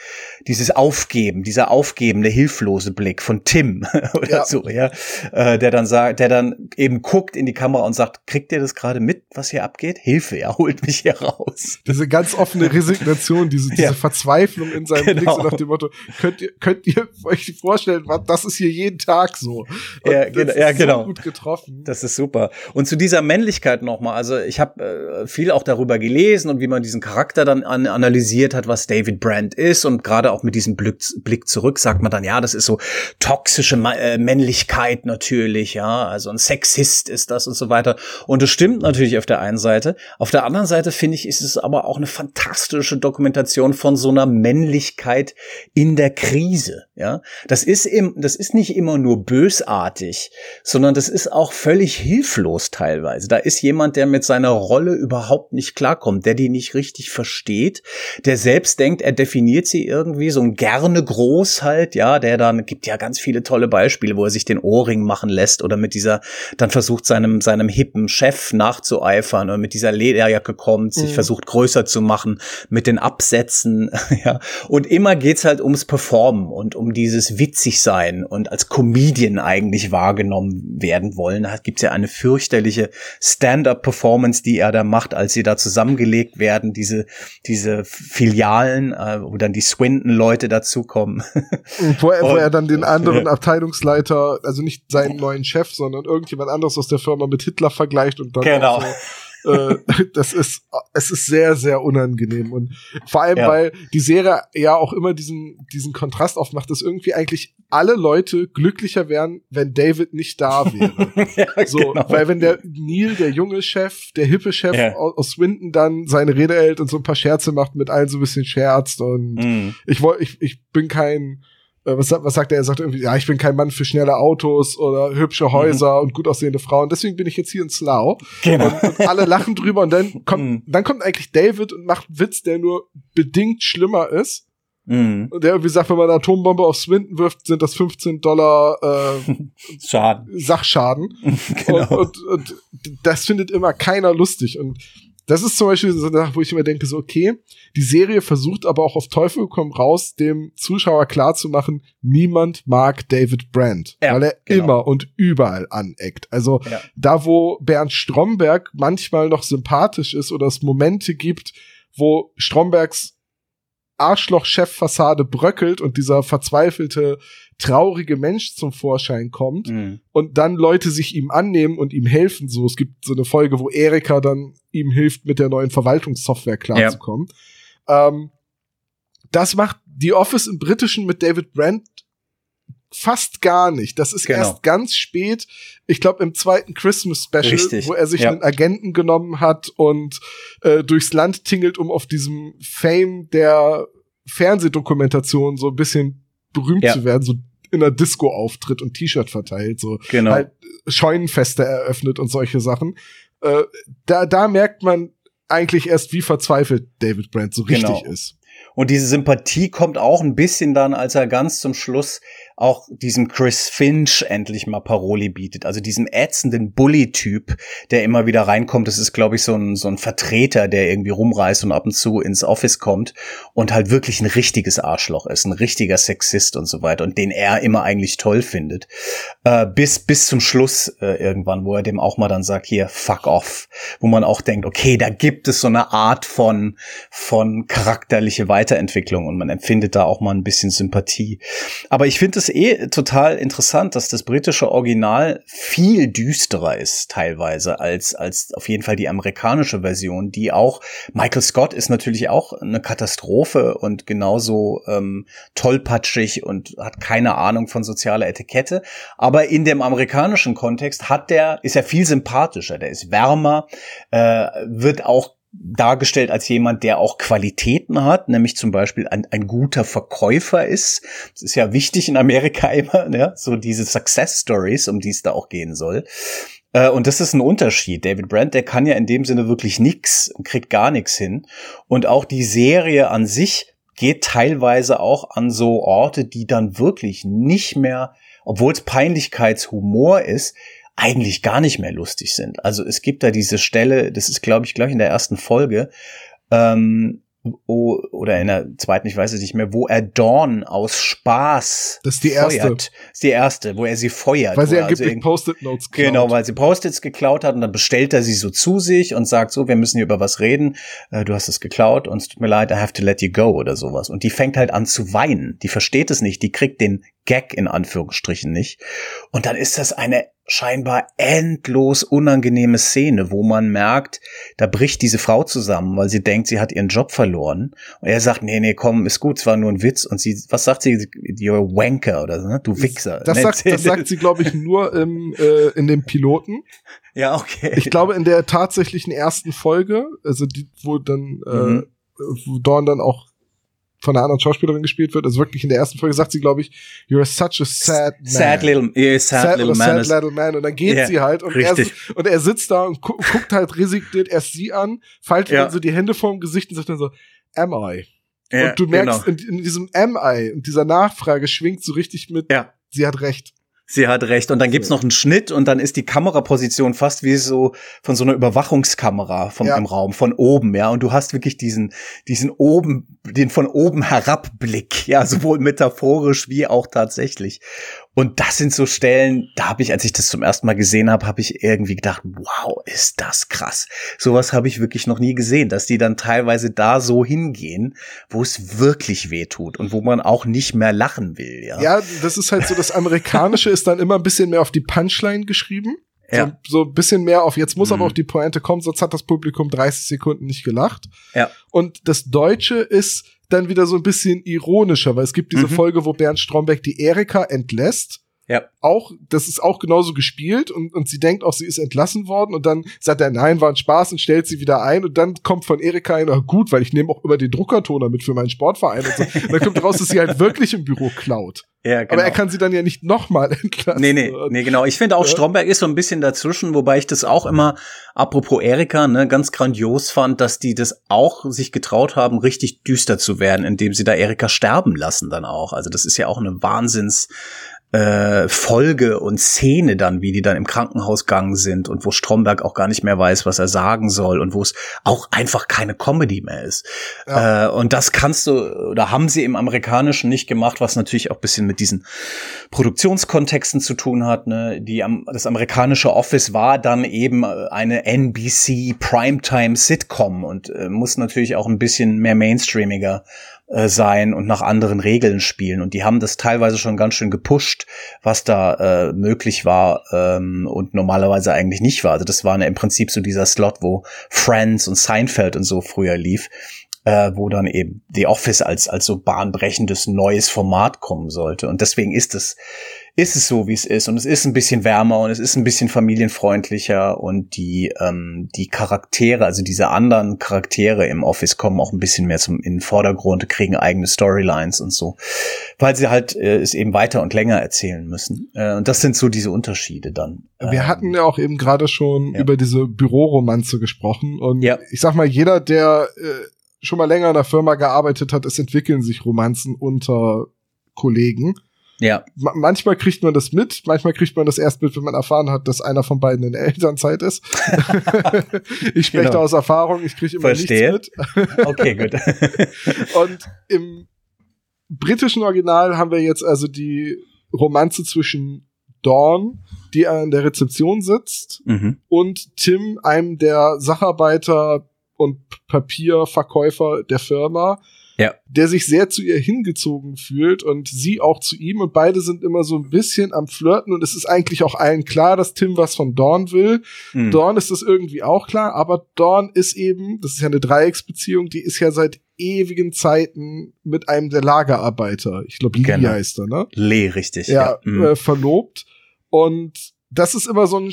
C: dieses Aufgeben, dieser aufgebende, hilflose Blick von Tim (laughs) oder ja. so, ja, äh, der dann sagt, der dann eben guckt in die Kamera und sagt, kriegt ihr das gerade mit, was hier abgeht? Hilfe, er holt mich hier raus.
B: Diese ganz offene Resignation, diese, diese (laughs) ja. Verzweiflung in seinem genau. Blick, so nach dem Motto, könnt ihr, könnt ihr euch vorstellen, das ist hier jeden Tag so.
C: Und ja, genau, ja, genau.
B: So gut getroffen.
C: Das ist super. Und zu dieser Männlichkeit nochmal, also ich habe äh, viel auch darüber gelesen und wie man diesen Charakter dann an, analysiert hat, was David Brandt ist und gerade auch mit diesem Blick, Blick zurück sagt man dann, ja, das ist so toxische äh, Männlichkeit natürlich, ja, also ein Sexist ist das und so weiter. Und das stimmt natürlich auf der einen Seite. Auf der anderen Seite finde ich, ist es aber auch eine fantastische Dokumentation von so einer Männlichkeit in der Krise, ja. Das ist im, das ist nicht immer immer nur bösartig, sondern das ist auch völlig hilflos teilweise. Da ist jemand, der mit seiner Rolle überhaupt nicht klarkommt, der die nicht richtig versteht, der selbst denkt, er definiert sie irgendwie so ein gerne groß halt, ja, der dann gibt ja ganz viele tolle Beispiele, wo er sich den Ohrring machen lässt oder mit dieser dann versucht seinem seinem hippen Chef nachzueifern oder mit dieser Lederjacke kommt, sich mhm. versucht größer zu machen mit den Absätzen, (laughs) ja. Und immer geht's halt ums Performen und um dieses witzig sein und als Comedian eigentlich wahrgenommen werden wollen. Da gibt's ja eine fürchterliche Stand-up-Performance, die er da macht, als sie da zusammengelegt werden, diese diese Filialen, äh, wo dann die Swinton-Leute dazukommen.
B: wo, er, wo er dann den anderen Abteilungsleiter, also nicht seinen neuen Chef, sondern irgendjemand anderes aus der Firma mit Hitler vergleicht und dann
C: genau. so
B: äh, (laughs) das ist, es ist sehr, sehr unangenehm. Und vor allem, ja. weil die Serie ja auch immer diesen, diesen Kontrast aufmacht, dass irgendwie eigentlich alle Leute glücklicher wären, wenn David nicht da (laughs) wäre. ja, so, genau. weil wenn der Neil, der junge Chef, der hippe Chef ja. aus Swinton dann seine Rede hält und so ein paar Scherze macht, mit allen so ein bisschen scherzt und mm. ich wollte, ich, ich bin kein, was, was sagt er? Er sagt irgendwie, ja, ich bin kein Mann für schnelle Autos oder hübsche Häuser mhm. und gut aussehende Frauen. Deswegen bin ich jetzt hier in Slough. Genau. Und, und alle lachen drüber und dann kommt, mhm. dann kommt eigentlich David und macht einen Witz, der nur bedingt schlimmer ist. Mhm. Und der irgendwie sagt, wenn man eine Atombombe auf Swinton wirft, sind das 15 Dollar äh, (laughs) Schaden. Sachschaden. (laughs) genau. und, und, und das findet immer keiner lustig. Und das ist zum Beispiel so eine Sache, wo ich immer denke, so, okay, die Serie versucht aber auch auf Teufel komm raus, dem Zuschauer klarzumachen, niemand mag David Brandt, ja, weil er genau. immer und überall aneckt. Also ja. da, wo Bernd Stromberg manchmal noch sympathisch ist oder es Momente gibt, wo Strombergs Arschloch-Chef-Fassade bröckelt und dieser verzweifelte traurige Mensch zum Vorschein kommt mhm. und dann Leute sich ihm annehmen und ihm helfen. So, es gibt so eine Folge, wo Erika dann ihm hilft, mit der neuen Verwaltungssoftware klarzukommen. Ja. Ähm, das macht The Office im Britischen mit David Brandt fast gar nicht. Das ist genau. erst ganz spät, ich glaube im zweiten Christmas Special, Richtig. wo er sich ja. einen Agenten genommen hat und äh, durchs Land tingelt, um auf diesem Fame der Fernsehdokumentation so ein bisschen berühmt ja. zu werden, so in einer Disco auftritt und T-Shirt verteilt, so genau. halt Scheunenfeste eröffnet und solche Sachen. Äh, da, da merkt man eigentlich erst, wie verzweifelt David Brandt so richtig genau. ist.
C: Und diese Sympathie kommt auch ein bisschen dann, als er ganz zum Schluss auch diesem Chris Finch endlich mal Paroli bietet. Also diesem ätzenden Bully-Typ, der immer wieder reinkommt. Das ist, glaube ich, so ein, so ein Vertreter, der irgendwie rumreist und ab und zu ins Office kommt und halt wirklich ein richtiges Arschloch ist, ein richtiger Sexist und so weiter und den er immer eigentlich toll findet. Äh, bis, bis zum Schluss äh, irgendwann, wo er dem auch mal dann sagt, hier, fuck off. Wo man auch denkt, okay, da gibt es so eine Art von, von charakterliche Weiterentwicklung und man empfindet da auch mal ein bisschen Sympathie. Aber ich finde es ist eh total interessant, dass das britische Original viel düsterer ist teilweise als, als auf jeden Fall die amerikanische Version, die auch, Michael Scott ist natürlich auch eine Katastrophe und genauso ähm, tollpatschig und hat keine Ahnung von sozialer Etikette. Aber in dem amerikanischen Kontext hat der, ist er viel sympathischer, der ist wärmer, äh, wird auch dargestellt als jemand, der auch Qualitäten hat, nämlich zum Beispiel ein, ein guter Verkäufer ist. Das ist ja wichtig in Amerika (laughs) immer, ne? so diese Success Stories, um die es da auch gehen soll. Äh, und das ist ein Unterschied. David Brandt, der kann ja in dem Sinne wirklich nix, kriegt gar nichts hin. Und auch die Serie an sich geht teilweise auch an so Orte, die dann wirklich nicht mehr, obwohl es Peinlichkeitshumor ist, eigentlich gar nicht mehr lustig sind. Also es gibt da diese Stelle, das ist glaube ich gleich in der ersten Folge, ähm, oh, oder in der zweiten, ich weiß es nicht mehr, wo er Dawn aus Spaß
B: Das ist die erste.
C: Feuert. Das ist die erste, wo er sie feuert.
B: Weil sie
C: angeblich
B: also Post-it-Notes
C: klaut. Genau, weil sie Post-its geklaut hat und dann bestellt er sie so zu sich und sagt so, wir müssen hier über was reden. Äh, du hast es geklaut und es tut mir leid, I have to let you go oder sowas. Und die fängt halt an zu weinen. Die versteht es nicht. Die kriegt den Gag in Anführungsstrichen nicht. Und dann ist das eine scheinbar endlos unangenehme Szene, wo man merkt, da bricht diese Frau zusammen, weil sie denkt, sie hat ihren Job verloren. Und er sagt, nee, nee, komm, ist gut, es war nur ein Witz. Und sie, was sagt sie? You're a wanker oder so, ne? Du Wichser.
B: Das, sagt, das (laughs) sagt sie, glaube ich, nur im, äh, in dem Piloten.
C: Ja, okay.
B: Ich glaube, in der tatsächlichen ersten Folge, also die, wo dann, äh, mhm. wo Dawn dann auch von einer anderen Schauspielerin gespielt wird. Also wirklich in der ersten Folge sagt sie, glaube ich, you're such a sad man.
C: Sad little, yeah, sad, sad little man.
B: Sad little man. Und dann geht yeah, sie halt und er, und er sitzt da und gu guckt halt resigniert erst sie an, faltet ja. dann so die Hände vorm Gesicht und sagt dann so, am I? Ja, und du merkst, genau. in, in, diesem am I und dieser Nachfrage schwingt so richtig mit, ja. sie hat recht.
C: Sie hat recht. Und dann gibt's noch einen Schnitt und dann ist die Kameraposition fast wie so von so einer Überwachungskamera vom, ja. im Raum, von oben, ja. Und du hast wirklich diesen, diesen oben, den von oben herab Blick, ja, sowohl metaphorisch wie auch tatsächlich. Und das sind so Stellen, da habe ich, als ich das zum ersten Mal gesehen habe, habe ich irgendwie gedacht, wow, ist das krass. Sowas habe ich wirklich noch nie gesehen, dass die dann teilweise da so hingehen, wo es wirklich weh tut und wo man auch nicht mehr lachen will. Ja,
B: ja das ist halt so, das Amerikanische ist dann immer ein bisschen mehr auf die Punchline geschrieben. Ja. So, ein bisschen mehr auf, jetzt muss mhm. aber auch die Pointe kommen, sonst hat das Publikum 30 Sekunden nicht gelacht.
C: Ja.
B: Und das Deutsche ist, dann wieder so ein bisschen ironischer, weil es gibt diese mhm. Folge, wo Bernd Stromberg die Erika entlässt.
C: Ja.
B: Auch, das ist auch genauso gespielt und, und sie denkt auch, sie ist entlassen worden und dann sagt er, nein, war ein Spaß und stellt sie wieder ein und dann kommt von Erika ein, oh, gut, weil ich nehme auch immer den Druckertoner mit für meinen Sportverein und so. Und dann kommt raus, dass sie halt wirklich im Büro klaut.
C: Ja, genau.
B: Aber er kann sie dann ja nicht nochmal (laughs) entlassen.
C: Nee, nee, nee, genau. Ich finde auch, ja. Stromberg ist so ein bisschen dazwischen, wobei ich das auch immer, apropos Erika, ne, ganz grandios fand, dass die das auch sich getraut haben, richtig düster zu werden, indem sie da Erika sterben lassen dann auch. Also das ist ja auch eine Wahnsinns, äh, Folge und Szene dann, wie die dann im Krankenhaus gegangen sind und wo Stromberg auch gar nicht mehr weiß, was er sagen soll und wo es auch einfach keine Comedy mehr ist. Ja. Äh, und das kannst du, oder haben sie im Amerikanischen nicht gemacht, was natürlich auch bisschen mit diesen Produktionskontexten zu tun hat. Ne? Die, das amerikanische Office war dann eben eine NBC Primetime Sitcom und äh, muss natürlich auch ein bisschen mehr mainstreamiger äh, sein und nach anderen Regeln spielen. Und die haben das teilweise schon ganz schön gepusht, was da äh, möglich war ähm, und normalerweise eigentlich nicht war. Also das war im Prinzip so dieser Slot, wo Friends und Seinfeld und so früher lief äh, wo dann eben The Office als, als so bahnbrechendes neues Format kommen sollte. Und deswegen ist es, ist es so, wie es ist. Und es ist ein bisschen wärmer und es ist ein bisschen familienfreundlicher und die, ähm, die Charaktere, also diese anderen Charaktere im Office kommen auch ein bisschen mehr zum, in den Vordergrund, kriegen eigene Storylines und so. Weil sie halt äh, es eben weiter und länger erzählen müssen. Äh, und das sind so diese Unterschiede dann.
B: Wir ähm, hatten ja auch eben gerade schon ja. über diese Büroromanze gesprochen. Und ja. ich sag mal, jeder, der äh, schon mal länger in der Firma gearbeitet hat, es entwickeln sich Romanzen unter Kollegen.
C: Ja.
B: Ma manchmal kriegt man das mit, manchmal kriegt man das erst mit, wenn man erfahren hat, dass einer von beiden in der Elternzeit ist. (laughs) ich spreche genau. da aus Erfahrung, ich kriege immer Verstehe. nichts
C: mit. (laughs) okay, gut. (laughs)
B: Und im britischen Original haben wir jetzt also die Romanze zwischen Dawn, die an der Rezeption sitzt, mhm. und Tim, einem der Sacharbeiter und Papierverkäufer der Firma,
C: ja.
B: der sich sehr zu ihr hingezogen fühlt und sie auch zu ihm und beide sind immer so ein bisschen am Flirten und es ist eigentlich auch allen klar, dass Tim was von Dawn will. Mhm. Dawn ist das irgendwie auch klar, aber Dawn ist eben, das ist ja eine Dreiecksbeziehung, die ist ja seit ewigen Zeiten mit einem der Lagerarbeiter, ich glaube Lee genau. heißt er, ne?
C: Lee, richtig.
B: Ja, ja. Mhm. Äh, verlobt und das ist immer so ein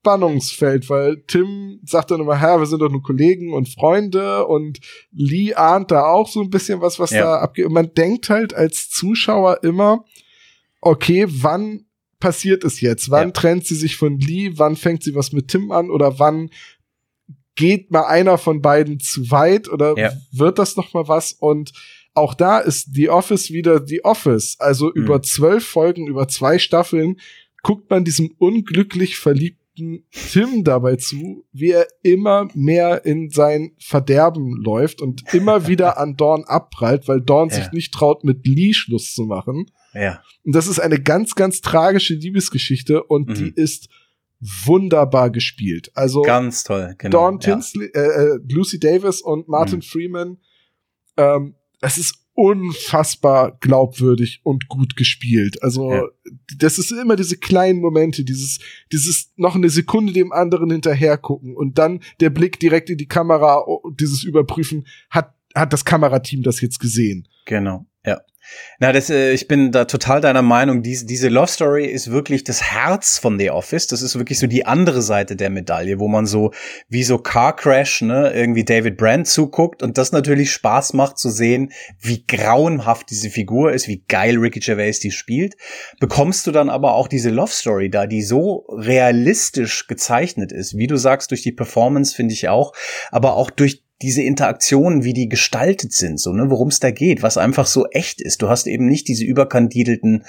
B: Spannungsfeld, weil Tim sagt dann immer, Herr, wir sind doch nur Kollegen und Freunde und Lee ahnt da auch so ein bisschen was, was ja. da abgeht. Und man denkt halt als Zuschauer immer, okay, wann passiert es jetzt? Wann ja. trennt sie sich von Lee? Wann fängt sie was mit Tim an? Oder wann geht mal einer von beiden zu weit? Oder ja. wird das noch mal was? Und auch da ist The Office wieder The Office. Also mhm. über zwölf Folgen, über zwei Staffeln guckt man diesem unglücklich verliebten guckten Tim dabei zu, wie er immer mehr in sein Verderben läuft und immer (laughs) wieder an Dorn abprallt, weil Dorn ja. sich nicht traut, mit Lee Schluss zu machen.
C: Ja.
B: Und das ist eine ganz, ganz tragische Liebesgeschichte und mhm. die ist wunderbar gespielt. Also
C: ganz toll. Genau.
B: Dawn Tinsley, ja. äh, äh, Lucy Davis und Martin mhm. Freeman. Ähm, es ist unfassbar glaubwürdig und gut gespielt. Also ja. das ist immer diese kleinen Momente, dieses dieses noch eine Sekunde dem anderen hinterher gucken und dann der Blick direkt in die Kamera, dieses Überprüfen, hat hat das Kamerateam das jetzt gesehen?
C: Genau, ja. Na, das, äh, ich bin da total deiner Meinung. Diese, diese Love Story ist wirklich das Herz von The Office. Das ist wirklich so die andere Seite der Medaille, wo man so wie so Car Crash, ne, irgendwie David Brand zuguckt und das natürlich Spaß macht zu sehen, wie grauenhaft diese Figur ist, wie geil Ricky Gervais die spielt. Bekommst du dann aber auch diese Love Story da, die so realistisch gezeichnet ist, wie du sagst, durch die Performance finde ich auch, aber auch durch diese Interaktionen, wie die gestaltet sind, so, ne, worum es da geht, was einfach so echt ist. Du hast eben nicht diese überkandidelten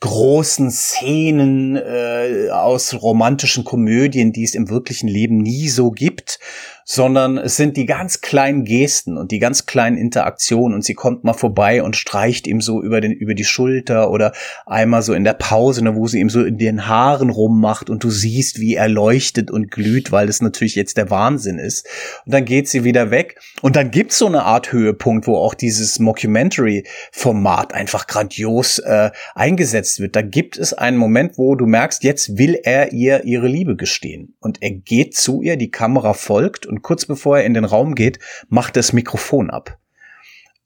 C: großen Szenen äh, aus romantischen Komödien, die es im wirklichen Leben nie so gibt, sondern es sind die ganz kleinen Gesten und die ganz kleinen Interaktionen und sie kommt mal vorbei und streicht ihm so über den über die Schulter oder einmal so in der Pause, ne, wo sie ihm so in den Haaren rummacht und du siehst, wie er leuchtet und glüht, weil es natürlich jetzt der Wahnsinn ist. Und dann geht sie wieder weg und dann gibt's so eine Art Höhepunkt, wo auch dieses Mockumentary-Format einfach grandios äh, eingesetzt wird. Da gibt es einen Moment, wo du merkst, jetzt will er ihr ihre Liebe gestehen und er geht zu ihr, die Kamera folgt und kurz bevor er in den Raum geht, macht das Mikrofon ab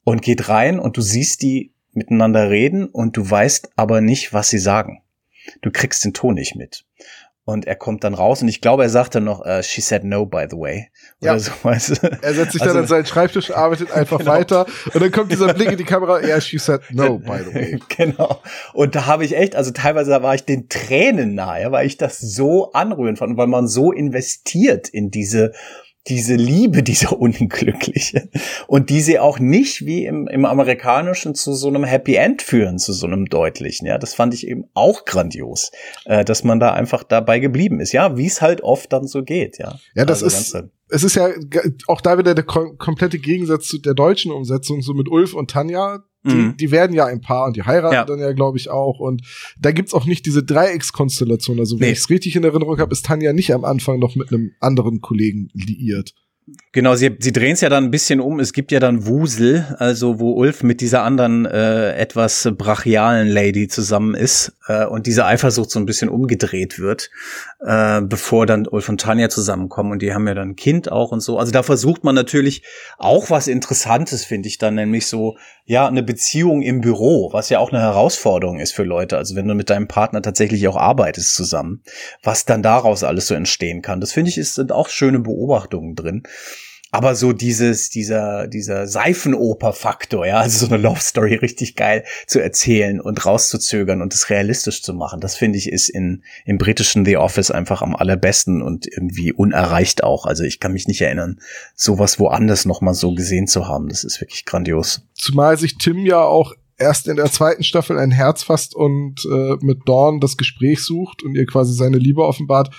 C: und geht rein und du siehst die miteinander reden und du weißt aber nicht, was sie sagen. Du kriegst den Ton nicht mit. Und er kommt dann raus und ich glaube, er sagt dann noch, uh, she said no, by the way.
B: Oder ja. so, (laughs) weißt du? Er setzt sich also, dann an seinen Schreibtisch, arbeitet einfach genau. weiter und dann kommt dieser Blick in die Kamera, ja, yeah, she said no, by the way. (laughs)
C: Genau. Und da habe ich echt, also teilweise war ich den Tränen nahe, weil ich das so anrührend fand, weil man so investiert in diese diese Liebe, diese (laughs) unglückliche. Und die sie auch nicht wie im, im amerikanischen zu so einem Happy End führen, zu so einem deutlichen. Ja, das fand ich eben auch grandios, äh, dass man da einfach dabei geblieben ist. Ja, wie es halt oft dann so geht. Ja,
B: ja das also ist es ist ja auch da wieder der komplette Gegensatz zu der deutschen Umsetzung, so mit Ulf und Tanja. Die, mhm. die werden ja ein Paar und die heiraten ja. dann ja, glaube ich, auch. Und da gibt's auch nicht diese Dreieckskonstellation. Also, wenn nee. ich es richtig in Erinnerung habe, ist Tanja nicht am Anfang noch mit einem anderen Kollegen liiert.
C: Genau, sie, sie drehen es ja dann ein bisschen um. Es gibt ja dann Wusel, also wo Ulf mit dieser anderen äh, etwas brachialen Lady zusammen ist äh, und diese Eifersucht so ein bisschen umgedreht wird, äh, bevor dann Ulf und Tanja zusammenkommen und die haben ja dann ein Kind auch und so. Also da versucht man natürlich auch was Interessantes, finde ich dann, nämlich so ja eine Beziehung im Büro, was ja auch eine Herausforderung ist für Leute. Also wenn du mit deinem Partner tatsächlich auch arbeitest zusammen, was dann daraus alles so entstehen kann. Das finde ich ist sind auch schöne Beobachtungen drin aber so dieses, dieser, dieser Seifenoper-Faktor, ja, also so eine Love Story richtig geil zu erzählen und rauszuzögern und es realistisch zu machen, das finde ich ist in, im britischen The Office einfach am allerbesten und irgendwie unerreicht auch. Also ich kann mich nicht erinnern, sowas woanders nochmal so gesehen zu haben. Das ist wirklich grandios.
B: Zumal sich Tim ja auch erst in der zweiten Staffel ein Herz fasst und äh, mit Dawn das Gespräch sucht und ihr quasi seine Liebe offenbart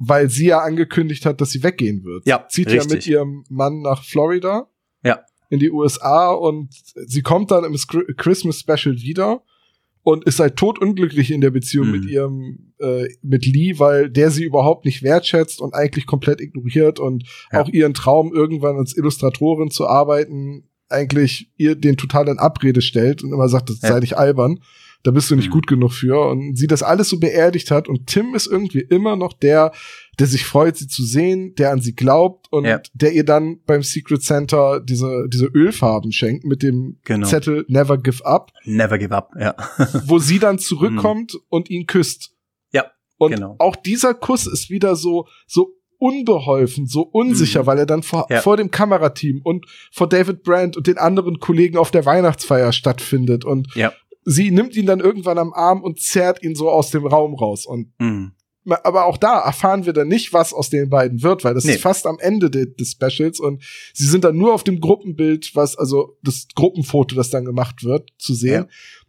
B: weil sie ja angekündigt hat, dass sie weggehen wird.
C: Ja,
B: zieht richtig. ja mit ihrem Mann nach Florida.
C: Ja.
B: In die USA und sie kommt dann im Christmas Special wieder und ist halt totunglücklich in der Beziehung mhm. mit ihrem äh, mit Lee, weil der sie überhaupt nicht wertschätzt und eigentlich komplett ignoriert und ja. auch ihren Traum irgendwann als Illustratorin zu arbeiten eigentlich ihr den totalen Abrede stellt und immer sagt, das ja. sei nicht albern da bist du nicht mhm. gut genug für und sie das alles so beerdigt hat und Tim ist irgendwie immer noch der, der sich freut, sie zu sehen, der an sie glaubt und ja. der ihr dann beim Secret Center diese, diese Ölfarben schenkt mit dem genau. Zettel Never Give Up.
C: Never Give Up, ja. (laughs)
B: wo sie dann zurückkommt mhm. und ihn küsst.
C: Ja.
B: Und genau. auch dieser Kuss ist wieder so, so unbeholfen, so unsicher, mhm. weil er dann vor, ja. vor dem Kamerateam und vor David Brandt und den anderen Kollegen auf der Weihnachtsfeier stattfindet und
C: ja
B: sie nimmt ihn dann irgendwann am Arm und zerrt ihn so aus dem Raum raus. Und mhm. aber auch da erfahren wir dann nicht, was aus den beiden wird, weil das nee. ist fast am Ende de des Specials und sie sind dann nur auf dem Gruppenbild, was also das Gruppenfoto, das dann gemacht wird, zu sehen. Ja.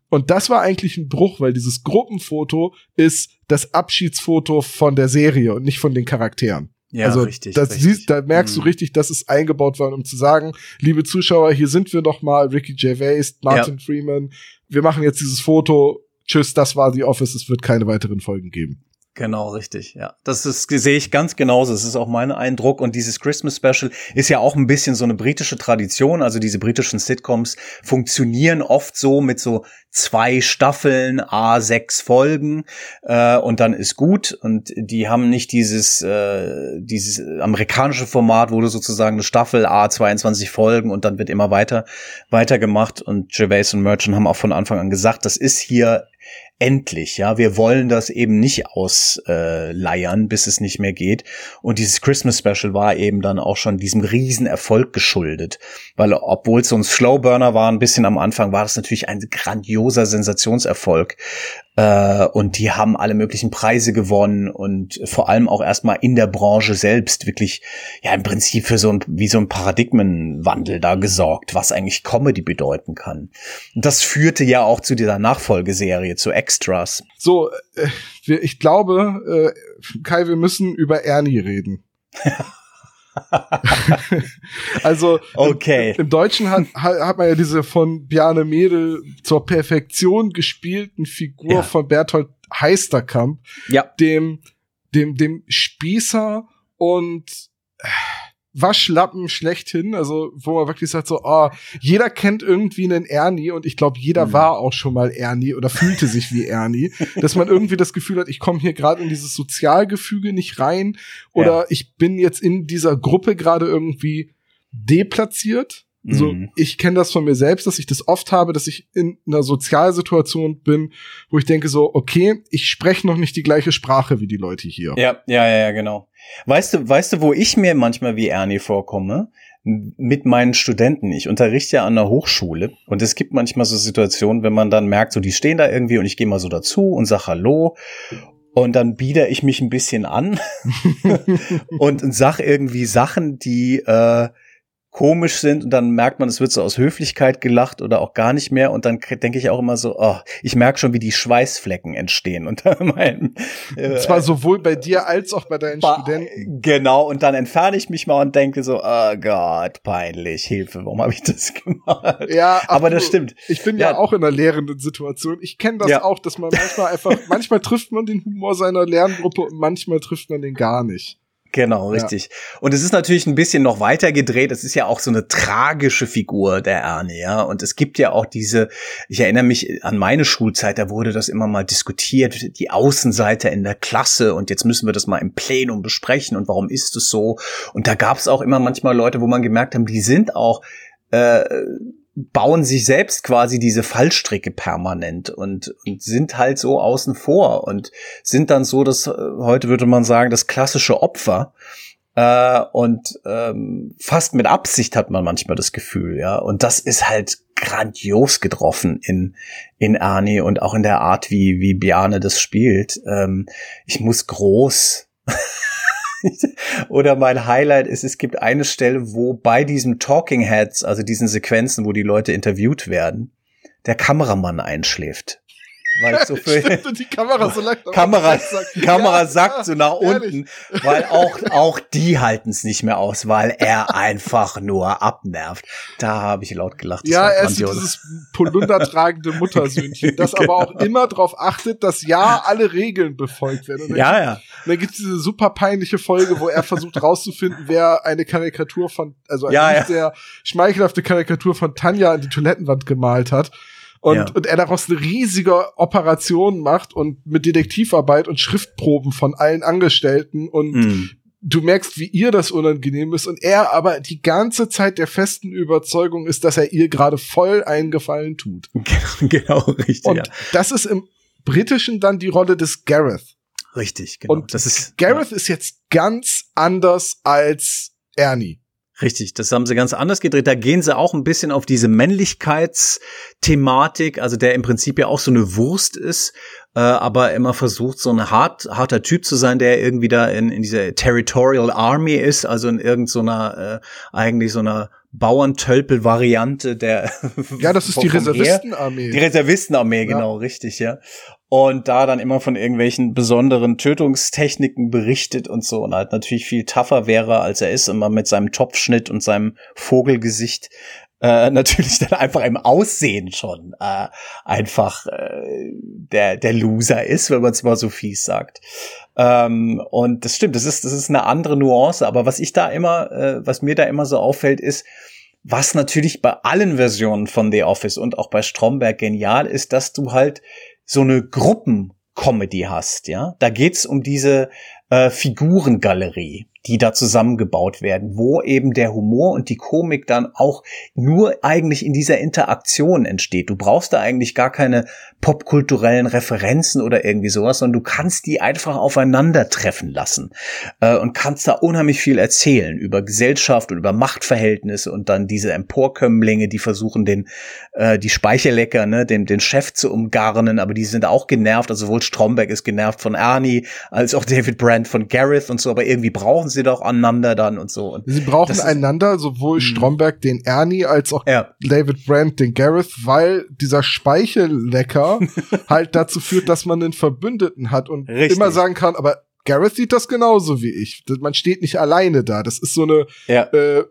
B: Und das war eigentlich ein Bruch, weil dieses Gruppenfoto ist das Abschiedsfoto von der Serie und nicht von den Charakteren.
C: Ja, also richtig.
B: Das
C: richtig.
B: Siehst, da merkst mhm. du richtig, dass es eingebaut war, um zu sagen, liebe Zuschauer, hier sind wir noch mal, Ricky Gervais, Martin ja. Freeman, wir machen jetzt dieses Foto, tschüss, das war The Office, es wird keine weiteren Folgen geben.
C: Genau, richtig, ja. Das ist, sehe ich ganz genauso. Das ist auch mein Eindruck. Und dieses Christmas Special ist ja auch ein bisschen so eine britische Tradition. Also diese britischen Sitcoms funktionieren oft so mit so zwei Staffeln, a sechs Folgen äh, und dann ist gut. Und die haben nicht dieses, äh, dieses amerikanische Format, wo du sozusagen eine Staffel, a 22 Folgen und dann wird immer weiter, weiter gemacht. Und Gervais und Merchant haben auch von Anfang an gesagt, das ist hier endlich, ja, wir wollen das eben nicht ausleiern, äh, bis es nicht mehr geht. Und dieses Christmas Special war eben dann auch schon diesem Riesenerfolg geschuldet, weil obwohl es so ein Slowburner war, ein bisschen am Anfang, war das natürlich ein grandioser Sensationserfolg. Äh, und die haben alle möglichen Preise gewonnen und vor allem auch erstmal in der Branche selbst wirklich, ja, im Prinzip für so ein, wie so ein Paradigmenwandel da gesorgt, was eigentlich Comedy bedeuten kann. Und das führte ja auch zu dieser Nachfolgeserie, zu Extras.
B: So, äh, ich glaube, äh, Kai, wir müssen über Ernie reden. (laughs) (laughs) also
C: okay.
B: im, im Deutschen hat, hat man ja diese von Bjarne Mädel zur Perfektion gespielten Figur ja. von Berthold Heisterkamp,
C: ja.
B: dem, dem, dem Spießer und äh, Waschlappen schlechthin, also wo man wirklich sagt so, oh, jeder kennt irgendwie einen Ernie und ich glaube, jeder mhm. war auch schon mal Ernie oder fühlte sich wie Ernie, (laughs) dass man irgendwie das Gefühl hat, ich komme hier gerade in dieses Sozialgefüge nicht rein oder ja. ich bin jetzt in dieser Gruppe gerade irgendwie deplatziert so, mhm. ich kenne das von mir selbst, dass ich das oft habe, dass ich in einer Sozialsituation bin, wo ich denke so, okay, ich spreche noch nicht die gleiche Sprache wie die Leute hier.
C: Ja, ja, ja, ja, genau. Weißt du, weißt du, wo ich mir manchmal wie Ernie vorkomme? Mit meinen Studenten. Ich unterrichte ja an der Hochschule und es gibt manchmal so Situationen, wenn man dann merkt, so die stehen da irgendwie und ich gehe mal so dazu und sag Hallo und dann bieder ich mich ein bisschen an (laughs) (laughs) und sag irgendwie Sachen, die äh, komisch sind und dann merkt man, es wird so aus Höflichkeit gelacht oder auch gar nicht mehr und dann denke ich auch immer so, oh, ich merke schon, wie die Schweißflecken entstehen unter (laughs) meinem.
B: Äh, und zwar sowohl bei dir als auch bei deinen bei, Studenten.
C: Genau, und dann entferne ich mich mal und denke so, oh Gott, peinlich, Hilfe, warum habe ich das (laughs) gemacht?
B: Ja, aber das stimmt. Ich bin ja, ja auch in einer lehrenden Situation. Ich kenne das ja. auch, dass man manchmal einfach, (laughs) manchmal trifft man den Humor seiner Lerngruppe und manchmal trifft man den gar nicht.
C: Genau, richtig. Ja. Und es ist natürlich ein bisschen noch weiter gedreht. Es ist ja auch so eine tragische Figur der Ernie, ja. Und es gibt ja auch diese, ich erinnere mich an meine Schulzeit, da wurde das immer mal diskutiert, die Außenseiter in der Klasse und jetzt müssen wir das mal im Plenum besprechen und warum ist es so? Und da gab es auch immer manchmal Leute, wo man gemerkt haben, die sind auch äh, bauen sich selbst quasi diese Fallstricke permanent und, und sind halt so außen vor und sind dann so, dass äh, heute würde man sagen, das klassische Opfer. Äh, und ähm, fast mit Absicht hat man manchmal das Gefühl, ja. Und das ist halt grandios getroffen in, in Ernie und auch in der Art, wie, wie Biane das spielt. Ähm, ich muss groß (laughs) Oder mein Highlight ist, es gibt eine Stelle, wo bei diesem Talking Heads, also diesen Sequenzen, wo die Leute interviewt werden, der Kameramann einschläft weil ich so viel Stimmt, und die Kamera so lang Kamera, sagt. (laughs) Kamera ja, sackt ja, so nach unten, weil auch auch die halten es nicht mehr aus, weil er einfach nur abnervt. Da habe ich laut gelacht.
B: ja, er ist dieses polundertragende Muttersöhnchen, (laughs) das genau. aber auch immer darauf achtet, dass ja alle Regeln befolgt werden.
C: ja, ja.
B: Und dann gibt es diese super peinliche Folge, wo er versucht rauszufinden, wer eine Karikatur von, also eine ja. sehr schmeichelhafte Karikatur von Tanja an die Toilettenwand gemalt hat und, ja. und er daraus eine riesige Operation macht und mit Detektivarbeit und Schriftproben von allen Angestellten und mm. du merkst, wie ihr das unangenehm ist und er aber die ganze Zeit der festen Überzeugung ist, dass er ihr gerade voll eingefallen tut. (laughs)
C: genau, richtig.
B: Und ja. das ist im Britischen dann die Rolle des Gareth.
C: Richtig, genau.
B: Und das ist Gareth ja. ist jetzt ganz anders als Ernie.
C: Richtig, das haben sie ganz anders gedreht. Da gehen sie auch ein bisschen auf diese Männlichkeitsthematik, also der im Prinzip ja auch so eine Wurst ist, äh, aber immer versucht, so ein hart, harter Typ zu sein, der irgendwie da in, in dieser Territorial Army ist, also in irgendeiner, äh, eigentlich so einer Bauerntölpel-Variante der.
B: Ja, das ist die Reservistenarmee.
C: Die Reservistenarmee, genau, ja. richtig, ja und da dann immer von irgendwelchen besonderen Tötungstechniken berichtet und so und halt natürlich viel tougher wäre, als er ist, immer mit seinem Topfschnitt und seinem Vogelgesicht. äh, (laughs) natürlich dann einfach im Aussehen schon äh, einfach äh, der, der Loser ist, wenn man es mal so fies sagt. Ähm, und das stimmt, das ist, das ist eine andere Nuance, aber was ich da immer, äh, was mir da immer so auffällt, ist, was natürlich bei allen Versionen von The Office und auch bei Stromberg genial ist, dass du halt so eine Gruppen-Comedy hast, ja. Da geht's um diese äh, Figurengalerie die da zusammengebaut werden, wo eben der Humor und die Komik dann auch nur eigentlich in dieser Interaktion entsteht. Du brauchst da eigentlich gar keine popkulturellen Referenzen oder irgendwie sowas, sondern du kannst die einfach aufeinandertreffen lassen äh, und kannst da unheimlich viel erzählen über Gesellschaft und über Machtverhältnisse und dann diese Emporkömmlinge, die versuchen den äh, die Speicherlecker, ne, den den Chef zu umgarnen, aber die sind auch genervt. Also sowohl Stromberg ist genervt von Ernie als auch David Brandt von Gareth und so, aber irgendwie brauchen sie doch aneinander dann und so. Und
B: sie brauchen einander, sowohl mh. Stromberg den Ernie als auch ja. David Brandt den Gareth, weil dieser Speichellecker (laughs) halt dazu führt, dass man einen Verbündeten hat und Richtig. immer sagen kann, aber Gareth sieht das genauso wie ich. Man steht nicht alleine da. Das ist so eine ja. äh,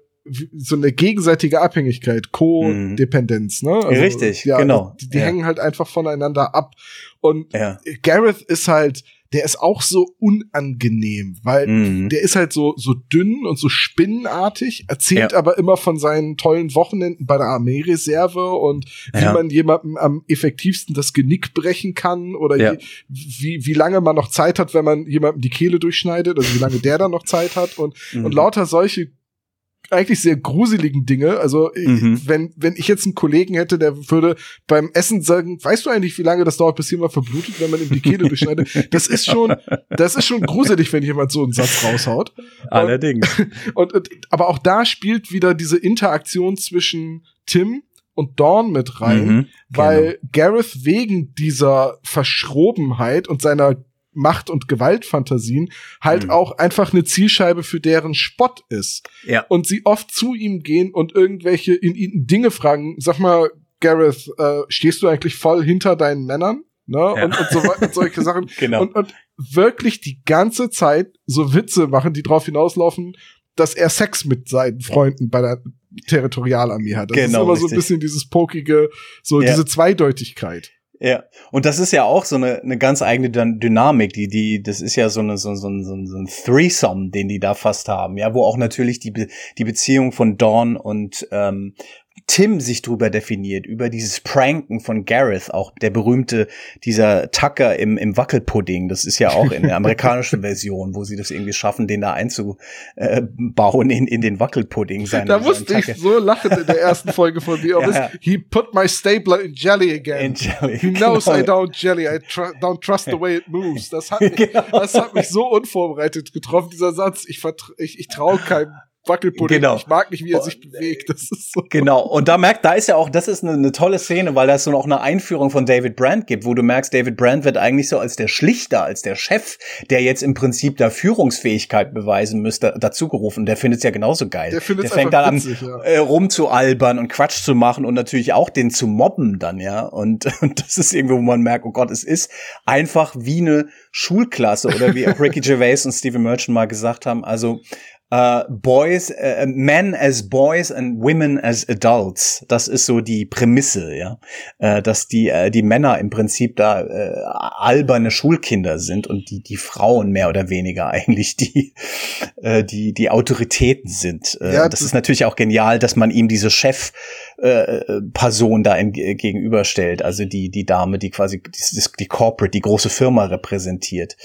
B: so eine gegenseitige Abhängigkeit, Co-Dependenz, ne?
C: Also, Richtig, ja, genau.
B: Die, die ja. hängen halt einfach voneinander ab. Und ja. Gareth ist halt, der ist auch so unangenehm, weil mhm. der ist halt so, so dünn und so spinnenartig, erzählt ja. aber immer von seinen tollen Wochenenden bei der Armeereserve und wie ja. man jemandem am effektivsten das Genick brechen kann oder ja. wie, wie lange man noch Zeit hat, wenn man jemandem die Kehle durchschneidet, also wie lange der dann noch Zeit hat und, mhm. und lauter solche eigentlich sehr gruseligen Dinge. Also mhm. wenn wenn ich jetzt einen Kollegen hätte, der würde beim Essen sagen, weißt du eigentlich, wie lange das dauert, bis jemand verblutet, wenn man ihm die Kehle durchschneidet? Das ist schon, das ist schon gruselig, wenn jemand so einen Satz raushaut.
C: Allerdings. (laughs)
B: Und, und aber auch da spielt wieder diese Interaktion zwischen Tim und Dawn mit rein, mhm, weil genau. Gareth wegen dieser Verschrobenheit und seiner Macht- und Gewaltfantasien halt mhm. auch einfach eine Zielscheibe für deren Spott ist. Ja. Und sie oft zu ihm gehen und irgendwelche in ihn Dinge fragen. Sag mal, Gareth, äh, stehst du eigentlich voll hinter deinen Männern? Ne? Ja. Und, und so und solche Sachen. (laughs)
C: genau.
B: Und, und wirklich die ganze Zeit so Witze machen, die drauf hinauslaufen, dass er Sex mit seinen Freunden bei der Territorialarmee hat. Das genau, ist immer richtig. so ein bisschen dieses pokige, so ja. diese Zweideutigkeit.
C: Ja, und das ist ja auch so eine, eine ganz eigene Dynamik, die, die, das ist ja so eine, so, so, so, so ein Threesome, den die da fast haben, ja, wo auch natürlich die, Be die Beziehung von Dawn und ähm, Tim sich drüber definiert, über dieses Pranken von Gareth, auch der berühmte, dieser Tucker im, im Wackelpudding, das ist ja auch in der (laughs) amerikanischen Version, wo sie das irgendwie schaffen, den da einzubauen in, in den Wackelpudding.
B: Seine, da musste ich so lachen in der ersten (laughs) Folge von The Office. Ja. He put my stapler in jelly again. In jelly. He knows genau. I don't jelly, I tr don't trust the way it moves. Das hat, mich, (laughs) genau. das hat mich so unvorbereitet getroffen, dieser Satz. Ich, ich, ich traue keinem Wackelpudding. Genau. Ich mag nicht, wie er sich bewegt. Das ist so.
C: Genau. Und da merkt, da ist ja auch, das ist eine, eine tolle Szene, weil da es so noch eine Einführung von David Brandt gibt, wo du merkst, David Brandt wird eigentlich so als der Schlichter, als der Chef, der jetzt im Prinzip da Führungsfähigkeit beweisen müsste, dazugerufen. Der findet es ja genauso geil. Der, der fängt dann witzig, an, äh, rumzualbern und Quatsch zu machen und natürlich auch den zu mobben dann, ja. Und, (laughs) und das ist irgendwo, wo man merkt, oh Gott, es ist einfach wie eine Schulklasse oder wie auch Ricky (laughs) Gervais und Stephen Merchant mal gesagt haben. Also Uh, boys, uh, men as boys and women as adults. Das ist so die Prämisse, ja, uh, dass die die Männer im Prinzip da alberne Schulkinder sind und die die Frauen mehr oder weniger (laughs) eigentlich die die die Autoritäten sind. Ja, das ist natürlich auch genial, dass man ihm diese Chef Person da in, gegenüberstellt, also die die Dame, die quasi die, die Corporate, die große Firma repräsentiert,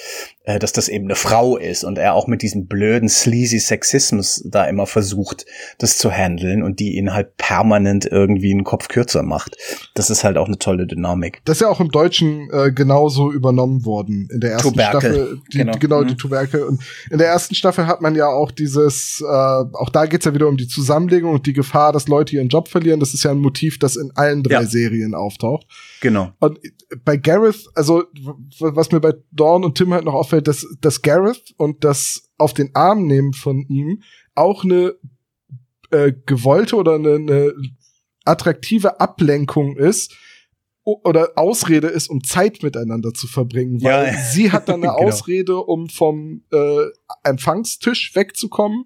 C: äh, dass das eben eine Frau ist und er auch mit diesem blöden sleazy Sexismus da immer versucht, das zu handeln und die ihn halt permanent irgendwie einen Kopf kürzer macht. Das ist halt auch eine tolle Dynamik.
B: Das ist ja auch im Deutschen äh, genauso übernommen worden in der ersten Tuberkel. Staffel. Die, genau, genau mhm. die Tuberkel. Und in der ersten Staffel hat man ja auch dieses, äh, auch da geht's ja wieder um die Zusammenlegung und die Gefahr, dass Leute ihren Job verlieren. Das ist ja ein Motiv, das in allen drei ja. Serien auftaucht.
C: Genau.
B: Und bei Gareth, also was mir bei Dawn und Tim halt noch auffällt, dass, dass Gareth und das auf den Arm nehmen von ihm auch eine äh, gewollte oder eine, eine attraktive Ablenkung ist oder Ausrede ist, um Zeit miteinander zu verbringen, weil ja. sie hat dann eine (laughs) genau. Ausrede, um vom äh, Empfangstisch wegzukommen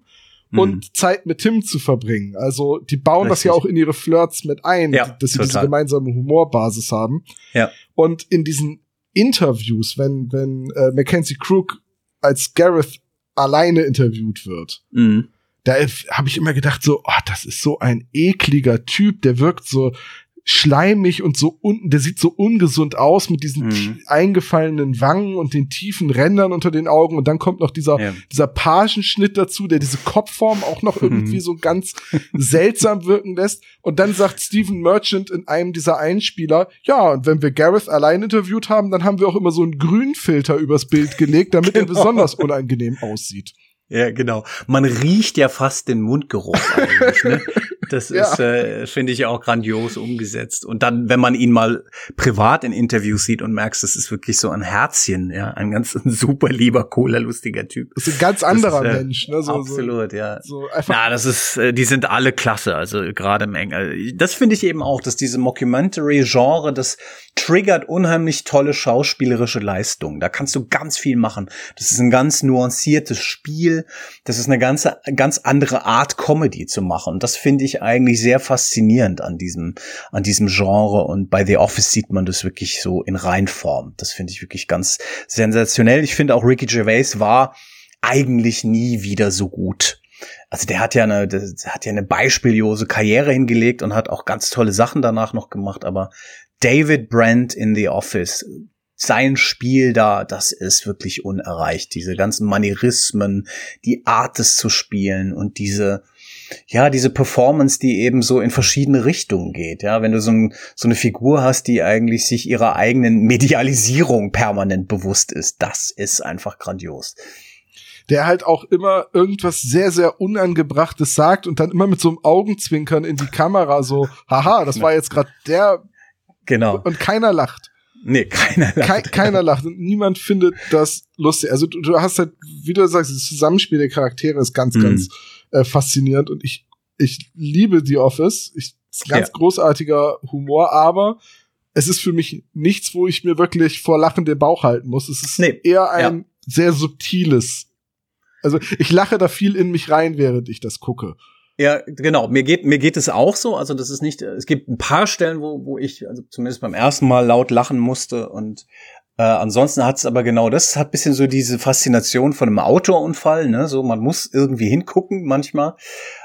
B: und mhm. Zeit mit Tim zu verbringen. Also die bauen Richtig. das ja auch in ihre Flirts mit ein, ja, dass sie total. diese gemeinsame Humorbasis haben.
C: Ja.
B: Und in diesen Interviews, wenn wenn äh, Mackenzie Crook als Gareth alleine interviewt wird, mhm. da habe ich immer gedacht so, oh, das ist so ein ekliger Typ, der wirkt so schleimig und so unten, der sieht so ungesund aus mit diesen mhm. eingefallenen Wangen und den tiefen Rändern unter den Augen und dann kommt noch dieser, ja. dieser Pagenschnitt dazu, der diese Kopfform auch noch irgendwie mhm. so ganz seltsam wirken lässt und dann sagt Stephen Merchant in einem dieser Einspieler, ja, und wenn wir Gareth allein interviewt haben, dann haben wir auch immer so einen Grünfilter übers Bild gelegt, damit (laughs) genau. er besonders unangenehm aussieht.
C: Ja, genau. Man riecht ja fast den Mundgeruch eigentlich, ne? (laughs) Das ja. ist, äh, finde ich, auch grandios umgesetzt. Und dann, wenn man ihn mal privat in Interviews sieht und merkst, das ist wirklich so ein Herzchen, ja, ein ganz ein (laughs) super lieber, cooler, lustiger Typ.
B: Das ist ein ganz anderer ist, äh, Mensch, ne?
C: So, absolut, so, ja. So einfach ja, das ist, äh, die sind alle klasse, also gerade im Engel. Das finde ich eben auch, dass diese Mockumentary-Genre, das triggert unheimlich tolle schauspielerische Leistungen. Da kannst du ganz viel machen. Das ist ein ganz nuanciertes Spiel. Das ist eine ganze, ganz andere Art, Comedy zu machen. Und das finde ich eigentlich sehr faszinierend an diesem, an diesem Genre. Und bei The Office sieht man das wirklich so in Reinform. Das finde ich wirklich ganz sensationell. Ich finde auch Ricky Gervais war eigentlich nie wieder so gut. Also der hat ja eine, der hat ja eine beispiellose Karriere hingelegt und hat auch ganz tolle Sachen danach noch gemacht, aber David Brent in The Office, sein Spiel da, das ist wirklich unerreicht. Diese ganzen Manierismen, die Art es zu spielen und diese, ja, diese Performance, die eben so in verschiedene Richtungen geht. Ja, wenn du so, ein, so eine Figur hast, die eigentlich sich ihrer eigenen Medialisierung permanent bewusst ist, das ist einfach grandios
B: der halt auch immer irgendwas sehr, sehr Unangebrachtes sagt und dann immer mit so einem Augenzwinkern in die Kamera so, haha, das war jetzt gerade der.
C: Genau.
B: Und keiner lacht.
C: Nee, keiner
B: lacht. Ke keiner lacht und niemand findet das lustig. Also du, du, hast halt, wie du sagst, das Zusammenspiel der Charaktere ist ganz, mhm. ganz äh, faszinierend und ich, ich liebe The Office. Ich, ist ganz ja. großartiger Humor, aber es ist für mich nichts, wo ich mir wirklich vor Lachen den Bauch halten muss. Es ist nee. eher ein ja. sehr subtiles. Also ich lache da viel in mich rein, während ich das gucke.
C: Ja, genau. Mir geht, mir geht es auch so. Also das ist nicht, es gibt ein paar Stellen, wo, wo ich, also zumindest beim ersten Mal laut lachen musste und äh, ansonsten hat es aber genau das, hat bisschen so diese Faszination von einem Autounfall, ne? So, man muss irgendwie hingucken manchmal.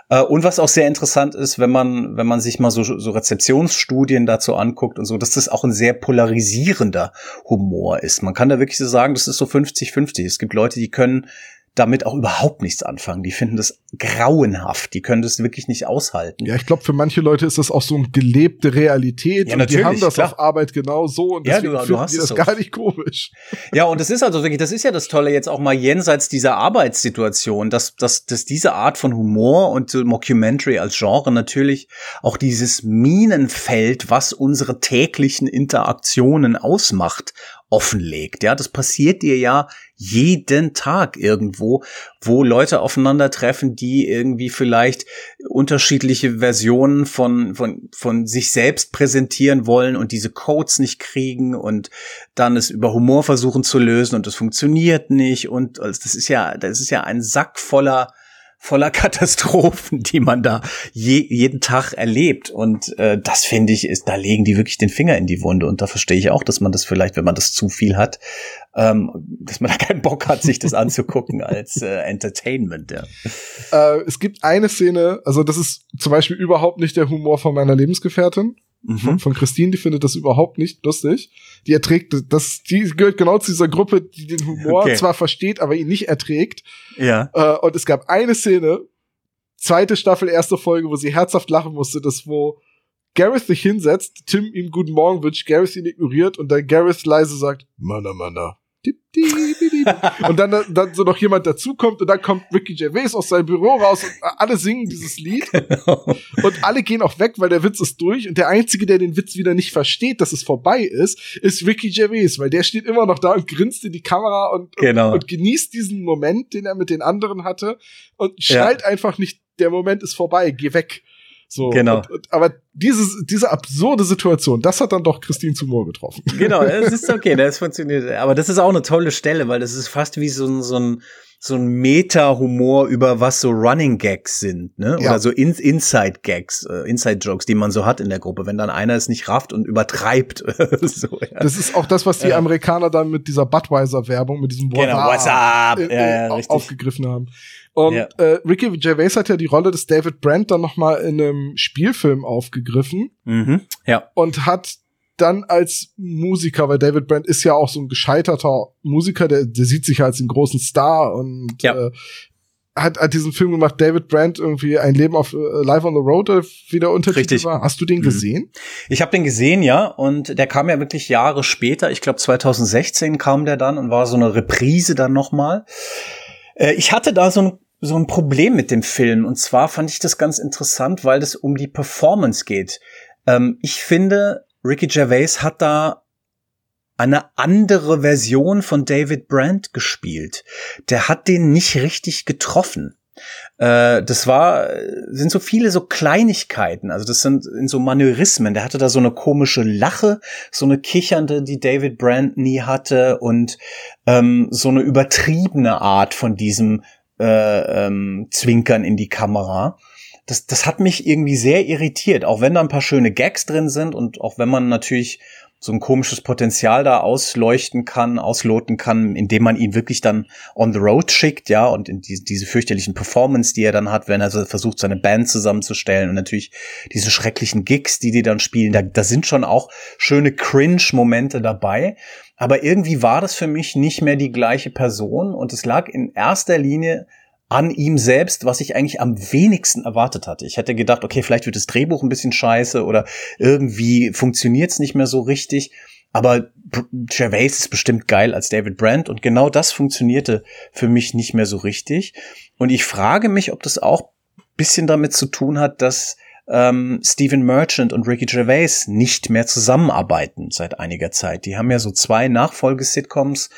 C: Äh, und was auch sehr interessant ist, wenn man, wenn man sich mal so, so Rezeptionsstudien dazu anguckt und so, dass das auch ein sehr polarisierender Humor ist. Man kann da wirklich so sagen, das ist so 50-50. Es gibt Leute, die können damit auch überhaupt nichts anfangen. Die finden das grauenhaft. Die können das wirklich nicht aushalten.
B: Ja, ich glaube, für manche Leute ist das auch so eine gelebte Realität. Ja, natürlich, und die haben das klar. auf Arbeit genau so und deswegen ja, du, du finden die das so. gar nicht komisch.
C: Ja, und das ist also wirklich, das ist ja das Tolle jetzt auch mal jenseits dieser Arbeitssituation, dass, dass, dass diese Art von Humor und Mockumentary als Genre natürlich auch dieses Minenfeld, was unsere täglichen Interaktionen ausmacht, offenlegt. Ja, das passiert dir ja jeden Tag irgendwo, wo Leute aufeinandertreffen, die irgendwie vielleicht unterschiedliche Versionen von, von, von sich selbst präsentieren wollen und diese Codes nicht kriegen und dann es über Humor versuchen zu lösen und das funktioniert nicht und also das ist ja, das ist ja ein Sack voller voller (laughs) Katastrophen, die man da je, jeden Tag erlebt. Und äh, das finde ich, ist, da legen die wirklich den Finger in die Wunde. Und da verstehe ich auch, dass man das vielleicht, wenn man das zu viel hat, ähm, dass man da keinen Bock hat, sich das anzugucken als äh, Entertainment. Ja.
B: Äh, es gibt eine Szene, also das ist zum Beispiel überhaupt nicht der Humor von meiner Lebensgefährtin mhm. von, von Christine, die findet das überhaupt nicht lustig. Die erträgt das, die gehört genau zu dieser Gruppe, die den Humor okay. zwar versteht, aber ihn nicht erträgt.
C: Ja.
B: Äh, und es gab eine Szene, zweite Staffel, erste Folge, wo sie herzhaft lachen musste, das wo Gareth sich hinsetzt, Tim ihm guten Morgen wünscht, Gareth ihn ignoriert und dann Gareth leise sagt, Mana, Mana. (laughs) und dann, dann so noch jemand dazukommt und dann kommt Ricky Gervais aus seinem Büro raus und alle singen dieses Lied. Genau. (laughs) Und alle gehen auch weg, weil der Witz ist durch. Und der Einzige, der den Witz wieder nicht versteht, dass es vorbei ist, ist Ricky Gervais, weil der steht immer noch da und grinst in die Kamera und,
C: genau.
B: und, und, genießt diesen Moment, den er mit den anderen hatte und schnallt ja. einfach nicht, der Moment ist vorbei, geh weg. So,
C: genau.
B: Und, und, aber diese, diese absurde Situation, das hat dann doch Christine Zumor getroffen. (laughs)
C: Genau, (laughs) das ist okay, das funktioniert. Aber das ist auch eine tolle Stelle, weil das ist fast wie so ein, so ein, so ein Meta-Humor über was so Running Gags sind, ne? Ja. Oder so In Inside Gags, äh, Inside Jokes, die man so hat in der Gruppe, wenn dann einer es nicht rafft und überträgt. (laughs)
B: so, ja. Das ist auch das, was die ja. Amerikaner dann mit dieser Budweiser-Werbung, mit diesem
C: What's genau, What's up?
B: Äh, ja, ja, aufgegriffen haben. Und ja. äh, Ricky Gervais hat ja die Rolle des David Brent dann noch mal in einem Spielfilm aufgegriffen.
C: Mhm. Ja.
B: Und hat dann als Musiker, weil David Brent ist ja auch so ein gescheiterter Musiker, der, der sieht sich als einen großen Star und ja. äh, hat, hat diesen Film gemacht, David Brent irgendwie ein Leben auf uh, Live on the Road, äh, wie der Untertitel Richtig. war. Hast du den mhm. gesehen?
C: Ich habe den gesehen, ja, und der kam ja wirklich Jahre später. Ich glaube 2016 kam der dann und war so eine Reprise dann nochmal. Äh, ich hatte da so ein so ein Problem mit dem Film und zwar fand ich das ganz interessant, weil es um die Performance geht. Ähm, ich finde, Ricky Gervais hat da eine andere Version von David Brandt gespielt. Der hat den nicht richtig getroffen. Äh, das war, sind so viele so Kleinigkeiten. Also das sind in so Manörismen. Der hatte da so eine komische Lache, so eine kichernde, die David Brandt nie hatte und ähm, so eine übertriebene Art von diesem äh, ähm, Zwinkern in die Kamera. Das, das hat mich irgendwie sehr irritiert, auch wenn da ein paar schöne Gags drin sind und auch wenn man natürlich so ein komisches Potenzial da ausleuchten kann, ausloten kann, indem man ihn wirklich dann on the road schickt, ja, und in die, diese fürchterlichen Performance, die er dann hat, wenn er so versucht, seine Band zusammenzustellen und natürlich diese schrecklichen Gigs, die die dann spielen, da, da sind schon auch schöne Cringe-Momente dabei. Aber irgendwie war das für mich nicht mehr die gleiche Person und es lag in erster Linie an ihm selbst, was ich eigentlich am wenigsten erwartet hatte. Ich hätte gedacht, okay, vielleicht wird das Drehbuch ein bisschen scheiße oder irgendwie funktioniert es nicht mehr so richtig. Aber Gervais ist bestimmt geil als David Brandt und genau das funktionierte für mich nicht mehr so richtig. Und ich frage mich, ob das auch bisschen damit zu tun hat, dass ähm, Stephen Merchant und Ricky Gervais nicht mehr zusammenarbeiten seit einiger Zeit. Die haben ja so zwei Nachfolgesitcoms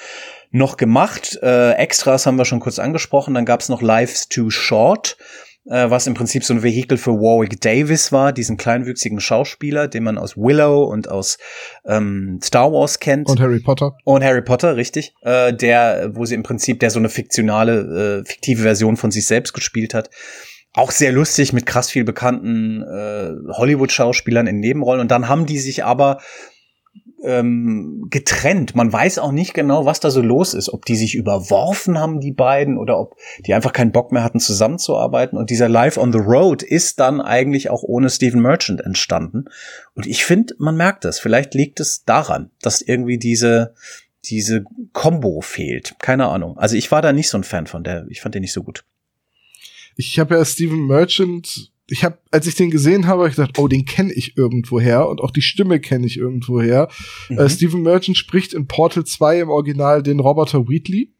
C: noch gemacht. Äh, Extras haben wir schon kurz angesprochen. Dann gab's noch Life's Too Short, äh, was im Prinzip so ein Vehikel für Warwick Davis war, diesen kleinwüchsigen Schauspieler, den man aus Willow und aus ähm, Star Wars kennt.
B: Und Harry Potter.
C: Und Harry Potter, richtig. Äh, der, wo sie im Prinzip der so eine fiktionale, äh, fiktive Version von sich selbst gespielt hat. Auch sehr lustig mit krass viel bekannten äh, Hollywood-Schauspielern in Nebenrollen. Und dann haben die sich aber ähm, getrennt. Man weiß auch nicht genau, was da so los ist. Ob die sich überworfen haben, die beiden, oder ob die einfach keinen Bock mehr hatten, zusammenzuarbeiten. Und dieser Live on the Road ist dann eigentlich auch ohne Stephen Merchant entstanden. Und ich finde, man merkt das. Vielleicht liegt es daran, dass irgendwie diese diese Combo fehlt. Keine Ahnung. Also ich war da nicht so ein Fan von der. Ich fand den nicht so gut.
B: Ich habe ja Stephen Merchant ich habe, als ich den gesehen habe, hab ich gedacht, oh, den kenne ich irgendwoher und auch die Stimme kenne ich irgendwoher. Mhm. Äh, Stephen Merchant spricht in Portal 2 im Original den Roboter Wheatley.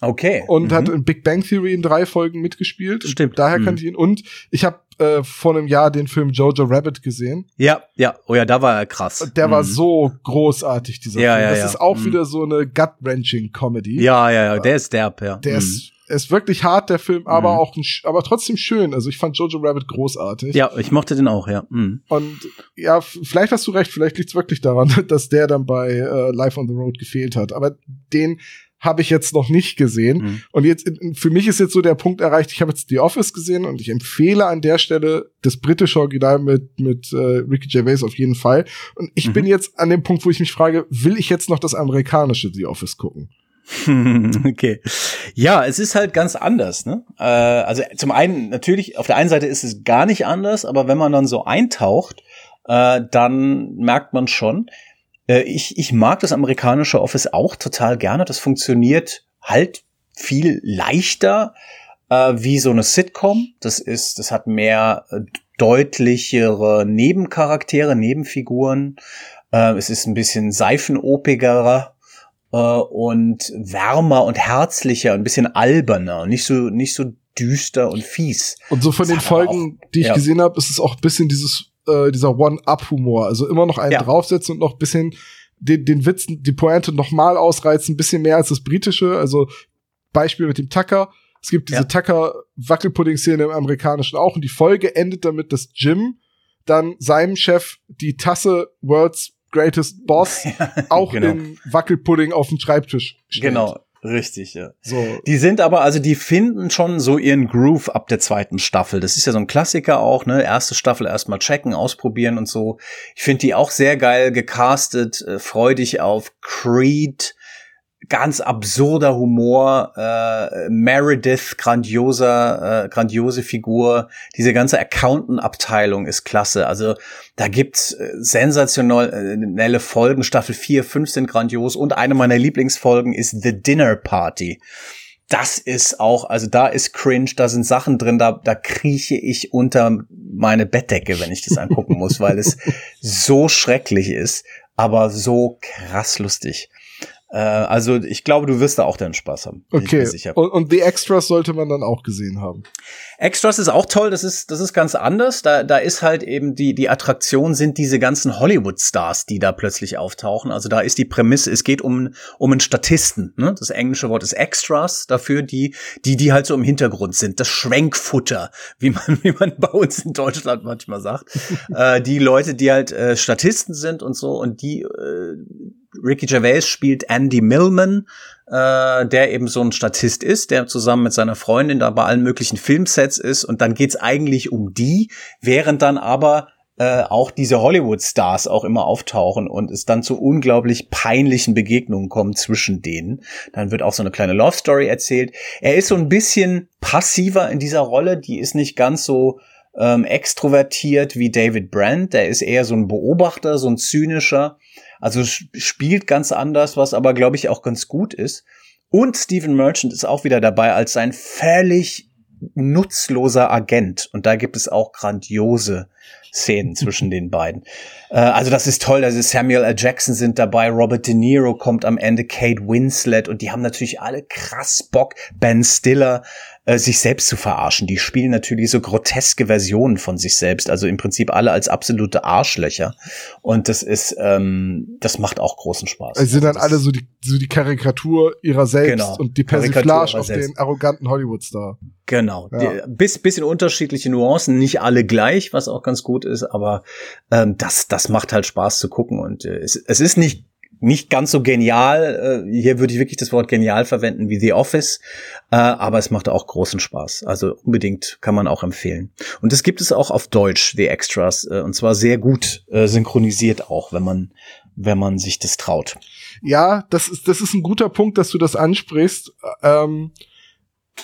C: Okay.
B: Und mhm. hat in Big Bang Theory in drei Folgen mitgespielt.
C: Stimmt.
B: Daher mhm. kannte ich ihn. Und ich habe äh, vor einem Jahr den Film Jojo Rabbit gesehen.
C: Ja, ja. Oh ja, da war er krass.
B: Der mhm. war so großartig, dieser
C: ja,
B: Film.
C: Ja,
B: das
C: ja.
B: ist auch mhm. wieder so eine gut-wrenching Comedy.
C: Ja, ja, ja. Der ist derb, ja.
B: Der ist er ist wirklich hart, der Film, aber mhm. auch, aber trotzdem schön. Also ich fand Jojo Rabbit großartig.
C: Ja, ich mochte den auch, ja. Mhm.
B: Und ja, vielleicht hast du recht, vielleicht liegt es wirklich daran, (laughs) dass der dann bei äh, Life on the Road gefehlt hat. Aber den habe ich jetzt noch nicht gesehen. Mhm. Und jetzt, für mich ist jetzt so der Punkt erreicht, ich habe jetzt The Office gesehen und ich empfehle an der Stelle das britische Original mit, mit äh, Ricky Gervais auf jeden Fall. Und ich mhm. bin jetzt an dem Punkt, wo ich mich frage, will ich jetzt noch das amerikanische The Office gucken? (laughs)
C: okay. Ja, es ist halt ganz anders, ne? Äh, also zum einen, natürlich, auf der einen Seite ist es gar nicht anders, aber wenn man dann so eintaucht, äh, dann merkt man schon, äh, ich, ich mag das amerikanische Office auch total gerne. Das funktioniert halt viel leichter äh, wie so eine Sitcom. Das ist, das hat mehr äh, deutlichere Nebencharaktere, Nebenfiguren. Äh, es ist ein bisschen seifenopigerer äh, und wärmer und herzlicher, ein bisschen alberner, nicht so nicht so düster und fies.
B: Und so von das den Folgen, auch, die ich ja. gesehen habe, ist es auch ein bisschen dieses äh, dieser One-Up-Humor, also immer noch einen ja. draufsetzen und noch ein bisschen den, den Witz, die Pointe noch mal ausreizen, ein bisschen mehr als das britische. Also Beispiel mit dem Tucker. Es gibt diese ja. Tucker-Wackelpudding-Szene im amerikanischen auch und die Folge endet damit, dass Jim dann seinem Chef die Tasse World's Greatest Boss (laughs) auch genau. in Wackelpudding auf dem Schreibtisch
C: steht. Genau. Richtig, ja. So. Die sind aber, also die finden schon so ihren Groove ab der zweiten Staffel. Das ist ja so ein Klassiker auch, ne? Erste Staffel erstmal checken, ausprobieren und so. Ich finde die auch sehr geil gecastet, äh, freudig auf Creed, ganz absurder Humor, äh, Meredith, grandioser, äh, grandiose Figur. Diese ganze Accountant-Abteilung ist klasse. Also da gibt's äh, sensationelle Folgen. Staffel 4, 5 sind grandios und eine meiner Lieblingsfolgen ist The Dinner Party. Das ist auch, also da ist cringe, da sind Sachen drin, da, da krieche ich unter meine Bettdecke, wenn ich das angucken muss, weil es (laughs) so schrecklich ist, aber so krass lustig. Äh, also ich glaube, du wirst da auch deinen Spaß haben.
B: Okay. Und, und die Extras sollte man dann auch gesehen haben.
C: Extras ist auch toll, das ist, das ist ganz anders. Da, da ist halt eben die, die Attraktion sind diese ganzen Hollywood-Stars, die da plötzlich auftauchen. Also da ist die Prämisse, es geht um, um einen Statisten. Ne? Das englische Wort ist Extras dafür, die, die, die halt so im Hintergrund sind. Das Schwenkfutter, wie man, (laughs) wie man bei uns in Deutschland manchmal sagt. (laughs) äh, die Leute, die halt äh, Statisten sind und so und die, äh, Ricky Gervais spielt Andy Millman, äh, der eben so ein Statist ist, der zusammen mit seiner Freundin da bei allen möglichen Filmsets ist und dann geht's eigentlich um die, während dann aber äh, auch diese Hollywood-Stars auch immer auftauchen und es dann zu unglaublich peinlichen Begegnungen kommt zwischen denen. Dann wird auch so eine kleine Love Story erzählt. Er ist so ein bisschen passiver in dieser Rolle, die ist nicht ganz so ähm, extrovertiert wie David Brandt, der ist eher so ein Beobachter, so ein zynischer also spielt ganz anders, was aber, glaube ich, auch ganz gut ist. Und Stephen Merchant ist auch wieder dabei als sein völlig nutzloser Agent. Und da gibt es auch grandiose Szenen zwischen den beiden. (laughs) Äh, also das ist toll. Also Samuel L. Jackson sind dabei, Robert De Niro kommt am Ende, Kate Winslet und die haben natürlich alle krass Bock. Ben Stiller, äh, sich selbst zu verarschen. Die spielen natürlich so groteske Versionen von sich selbst, also im Prinzip alle als absolute Arschlöcher. Und das ist, ähm, das macht auch großen Spaß.
B: Also sind dann alle so die, so die Karikatur ihrer selbst genau, und die Persiflage auf selbst. den arroganten Hollywood-Star.
C: Genau. Ja. Bis, bisschen unterschiedliche Nuancen, nicht alle gleich, was auch ganz gut ist, aber ähm, das, das macht halt Spaß zu gucken und äh, es, es ist nicht nicht ganz so genial. Äh, hier würde ich wirklich das Wort genial verwenden wie The Office, äh, aber es macht auch großen Spaß. Also unbedingt kann man auch empfehlen. Und es gibt es auch auf Deutsch, The Extras, äh, und zwar sehr gut synchronisiert auch, wenn man wenn man sich das traut.
B: Ja, das ist das ist ein guter Punkt, dass du das ansprichst. Ähm,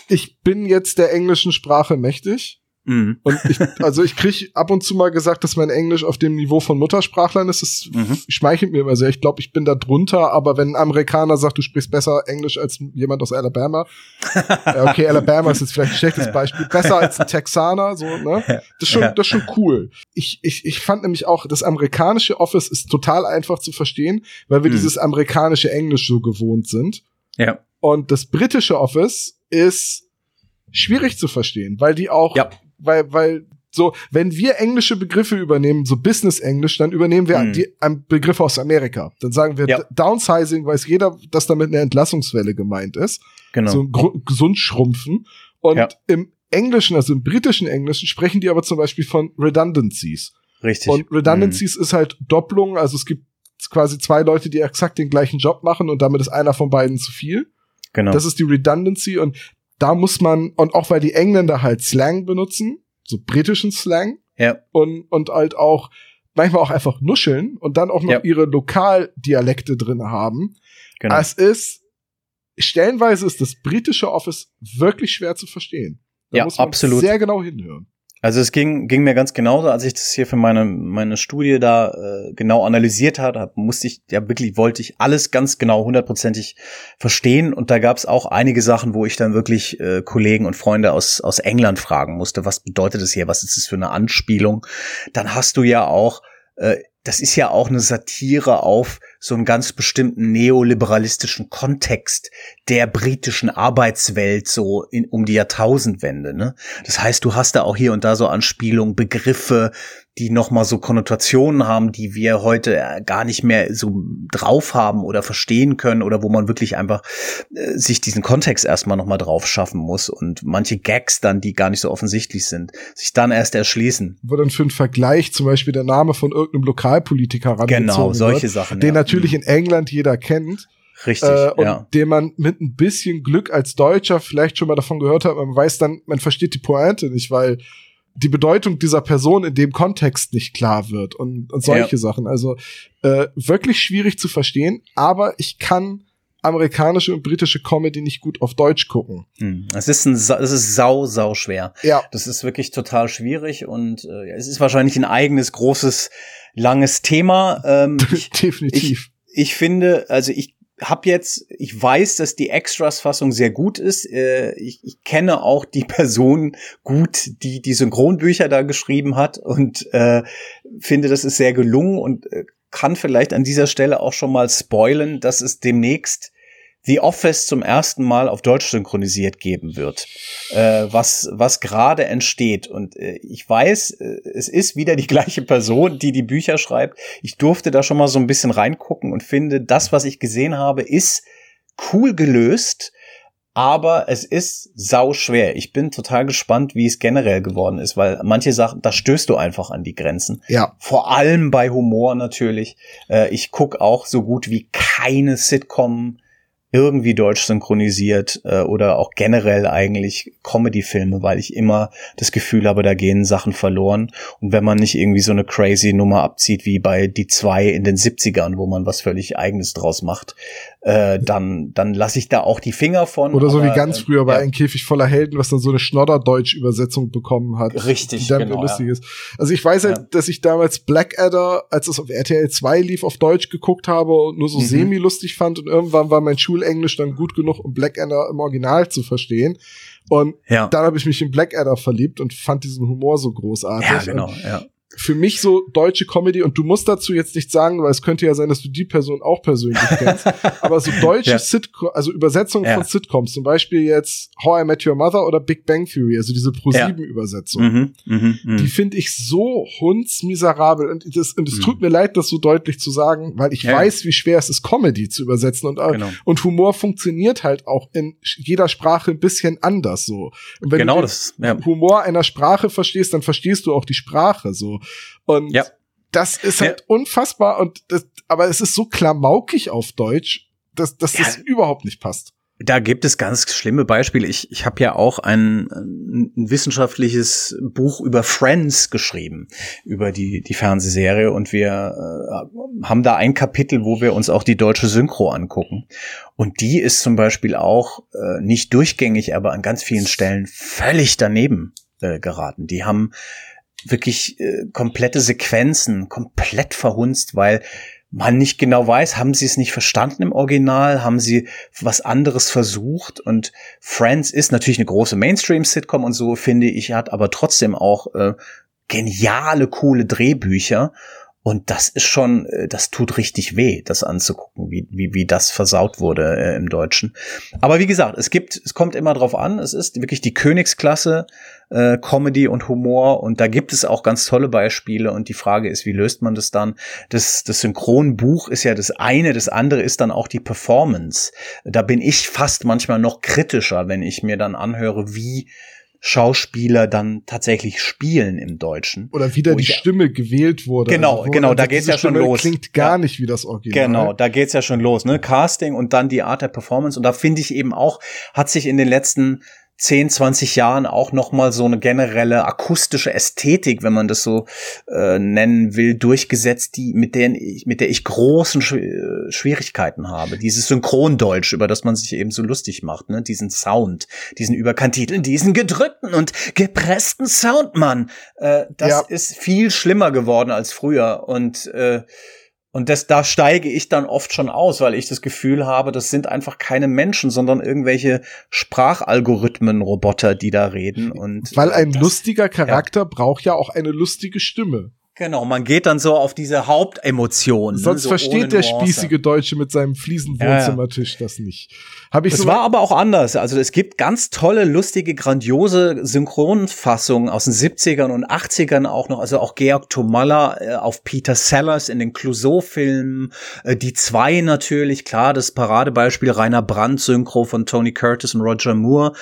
B: ich bin jetzt der englischen Sprache mächtig Mhm. Und ich, also ich krieg ab und zu mal gesagt, dass mein Englisch auf dem Niveau von Muttersprachlern ist. Das mhm. schmeichelt mir immer sehr. Ich glaube, ich bin da drunter, aber wenn ein Amerikaner sagt, du sprichst besser Englisch als jemand aus Alabama, (laughs) okay, Alabama ist jetzt vielleicht ein schlechtes Beispiel, besser als ein Texaner, so, ne? (laughs) Das ist schon, das ist schon cool. Ich, ich, ich fand nämlich auch, das amerikanische Office ist total einfach zu verstehen, weil wir mhm. dieses amerikanische Englisch so gewohnt sind.
C: Ja.
B: Und das britische Office ist schwierig zu verstehen, weil die auch ja weil, weil so, wenn wir englische Begriffe übernehmen, so Business-Englisch, dann übernehmen wir hm. die um, Begriffe aus Amerika. Dann sagen wir ja. Downsizing, weiß jeder, dass damit eine Entlassungswelle gemeint ist. Genau. So ein gesund schrumpfen. Und ja. im Englischen, also im britischen Englischen, sprechen die aber zum Beispiel von Redundancies.
C: Richtig.
B: Und Redundancies hm. ist halt Doppelung, also es gibt quasi zwei Leute, die exakt den gleichen Job machen und damit ist einer von beiden zu viel. Genau. Das ist die Redundancy und da muss man, und auch weil die Engländer halt Slang benutzen, so britischen Slang.
C: Ja.
B: Und, und halt auch manchmal auch einfach nuscheln und dann auch noch ja. ihre Lokaldialekte drin haben. Genau. Es ist, stellenweise ist das britische Office wirklich schwer zu verstehen. Da
C: ja, muss man absolut.
B: sehr genau hinhören.
C: Also es ging, ging mir ganz genauso, als ich das hier für meine, meine Studie da äh, genau analysiert hatte, musste ich, ja wirklich, wollte ich alles ganz genau hundertprozentig verstehen. Und da gab es auch einige Sachen, wo ich dann wirklich äh, Kollegen und Freunde aus, aus England fragen musste, was bedeutet das hier, was ist das für eine Anspielung? Dann hast du ja auch, äh, das ist ja auch eine Satire auf so einen ganz bestimmten neoliberalistischen Kontext der britischen Arbeitswelt so in, um die Jahrtausendwende. Ne? Das heißt, du hast da auch hier und da so Anspielungen, Begriffe, die nochmal so Konnotationen haben, die wir heute äh, gar nicht mehr so drauf haben oder verstehen können oder wo man wirklich einfach äh, sich diesen Kontext erstmal nochmal drauf schaffen muss und manche Gags dann, die gar nicht so offensichtlich sind, sich dann erst erschließen.
B: Wo dann für einen Vergleich zum Beispiel der Name von irgendeinem Lokalpolitiker
C: rangezogen Genau, solche wird, Sachen.
B: Den ja. natürlich mhm. in England jeder kennt.
C: Richtig, äh,
B: und ja. den man mit ein bisschen Glück als Deutscher vielleicht schon mal davon gehört hat, man weiß dann, man versteht die Pointe nicht, weil die Bedeutung dieser Person in dem Kontext nicht klar wird und, und solche ja. Sachen. Also äh, wirklich schwierig zu verstehen, aber ich kann amerikanische und britische Comedy nicht gut auf Deutsch gucken.
C: Hm. Es ist ein, es ist sau, sau schwer.
B: Ja.
C: Das ist wirklich total schwierig und äh, es ist wahrscheinlich ein eigenes, großes, langes Thema. Ähm, (laughs)
B: ich, Definitiv.
C: Ich, ich finde, also ich hab jetzt, ich weiß, dass die Extras-Fassung sehr gut ist. Äh, ich, ich kenne auch die (laughs) Person gut, die die Synchronbücher da geschrieben hat und äh, finde, das ist sehr gelungen und äh, kann vielleicht an dieser Stelle auch schon mal spoilen, dass es demnächst The Office zum ersten Mal auf Deutsch synchronisiert geben wird, äh, was was gerade entsteht. Und äh, ich weiß, äh, es ist wieder die gleiche Person, die die Bücher schreibt. Ich durfte da schon mal so ein bisschen reingucken und finde, das, was ich gesehen habe, ist cool gelöst. Aber es ist sau schwer. Ich bin total gespannt, wie es generell geworden ist, weil manche Sachen, da stößt du einfach an die Grenzen.
B: Ja.
C: Vor allem bei Humor natürlich. Äh, ich guck auch so gut wie keine Sitcom irgendwie deutsch synchronisiert äh, oder auch generell eigentlich Comedy-Filme, weil ich immer das Gefühl habe, da gehen Sachen verloren. Und wenn man nicht irgendwie so eine crazy Nummer abzieht wie bei Die zwei in den 70ern, wo man was völlig eigenes draus macht, äh, dann, dann lasse ich da auch die Finger von.
B: Oder so aber, wie ganz früher äh, bei ja. Ein Käfig voller Helden, was dann so eine Schnodder-Deutsch-Übersetzung bekommen hat.
C: Richtig,
B: die dann genau, lustig ja. ist. Also ich weiß halt, ja. dass ich damals Blackadder, als es auf RTL 2 lief, auf Deutsch geguckt habe und nur so mhm. semi-lustig fand und irgendwann war mein Schulenglisch dann gut genug, um Blackadder im Original zu verstehen. Und ja. dann habe ich mich in Blackadder verliebt und fand diesen Humor so großartig.
C: Ja, genau, ja
B: für mich so deutsche Comedy und du musst dazu jetzt nicht sagen, weil es könnte ja sein, dass du die Person auch persönlich kennst, (laughs) aber so deutsche ja. Sitcom, also Übersetzungen ja. von Sitcoms, zum Beispiel jetzt How I Met Your Mother oder Big Bang Theory, also diese Pro-7-Übersetzung, ja. mhm, mh, mh. die finde ich so hundsmiserabel und das, und es mhm. tut mir leid, das so deutlich zu sagen, weil ich weiß, wie schwer es ist, Comedy zu übersetzen und, äh, genau. und Humor funktioniert halt auch in jeder Sprache ein bisschen anders so. Und wenn
C: genau
B: du
C: das,
B: Humor einer Sprache verstehst, dann verstehst du auch die Sprache so. Und ja. das ist halt ja. unfassbar und das, aber es ist so klamaukig auf Deutsch, dass, dass ja. das überhaupt nicht passt.
C: Da gibt es ganz schlimme Beispiele. Ich, ich habe ja auch ein, ein, wissenschaftliches Buch über Friends geschrieben, über die, die Fernsehserie. Und wir äh, haben da ein Kapitel, wo wir uns auch die deutsche Synchro angucken. Und die ist zum Beispiel auch äh, nicht durchgängig, aber an ganz vielen Stellen völlig daneben äh, geraten. Die haben wirklich äh, komplette Sequenzen komplett verhunzt, weil man nicht genau weiß, haben sie es nicht verstanden im Original, haben sie was anderes versucht? Und Friends ist natürlich eine große Mainstream-Sitcom und so, finde ich, hat aber trotzdem auch äh, geniale, coole Drehbücher und das ist schon, äh, das tut richtig weh, das anzugucken, wie, wie, wie das versaut wurde äh, im Deutschen. Aber wie gesagt, es gibt, es kommt immer drauf an, es ist wirklich die Königsklasse, äh, Comedy und Humor und da gibt es auch ganz tolle Beispiele und die Frage ist, wie löst man das dann? Das, das Synchronbuch ist ja das eine, das andere ist dann auch die Performance. Da bin ich fast manchmal noch kritischer, wenn ich mir dann anhöre, wie Schauspieler dann tatsächlich spielen im Deutschen.
B: Oder wieder die Stimme gewählt wurde.
C: Genau, also genau, da geht's ja schon los.
B: Klingt gar ja. nicht wie das Original.
C: Genau, da geht's ja schon los, ne? Casting und dann die Art der Performance und da finde ich eben auch hat sich in den letzten 10, 20 Jahren auch noch mal so eine generelle akustische Ästhetik, wenn man das so äh, nennen will, durchgesetzt, die mit der ich, mit der ich großen Sch äh, Schwierigkeiten habe. Dieses Synchrondeutsch, über das man sich eben so lustig macht, ne, diesen Sound, diesen Überkantiteln, diesen gedrückten und gepressten Soundmann, äh, das ja. ist viel schlimmer geworden als früher und äh, und das, da steige ich dann oft schon aus, weil ich das Gefühl habe, das sind einfach keine Menschen, sondern irgendwelche Sprachalgorithmen-Roboter, die da reden. Und
B: weil ein lustiger Charakter ja. braucht ja auch eine lustige Stimme.
C: Genau, man geht dann so auf diese Hauptemotion.
B: Ne, Sonst ne, so versteht der spießige Deutsche mit seinem Fliesenwohnzimmertisch ja, ja. das nicht.
C: Hab ich das so war aber auch anders. Also es gibt ganz tolle, lustige, grandiose Synchronfassungen aus den 70ern und 80ern auch noch. Also auch Georg Tomalla äh, auf Peter Sellers in den Clouseau-Filmen. Äh, die zwei natürlich, klar, das Paradebeispiel Rainer Brandt Synchro von Tony Curtis und Roger Moore.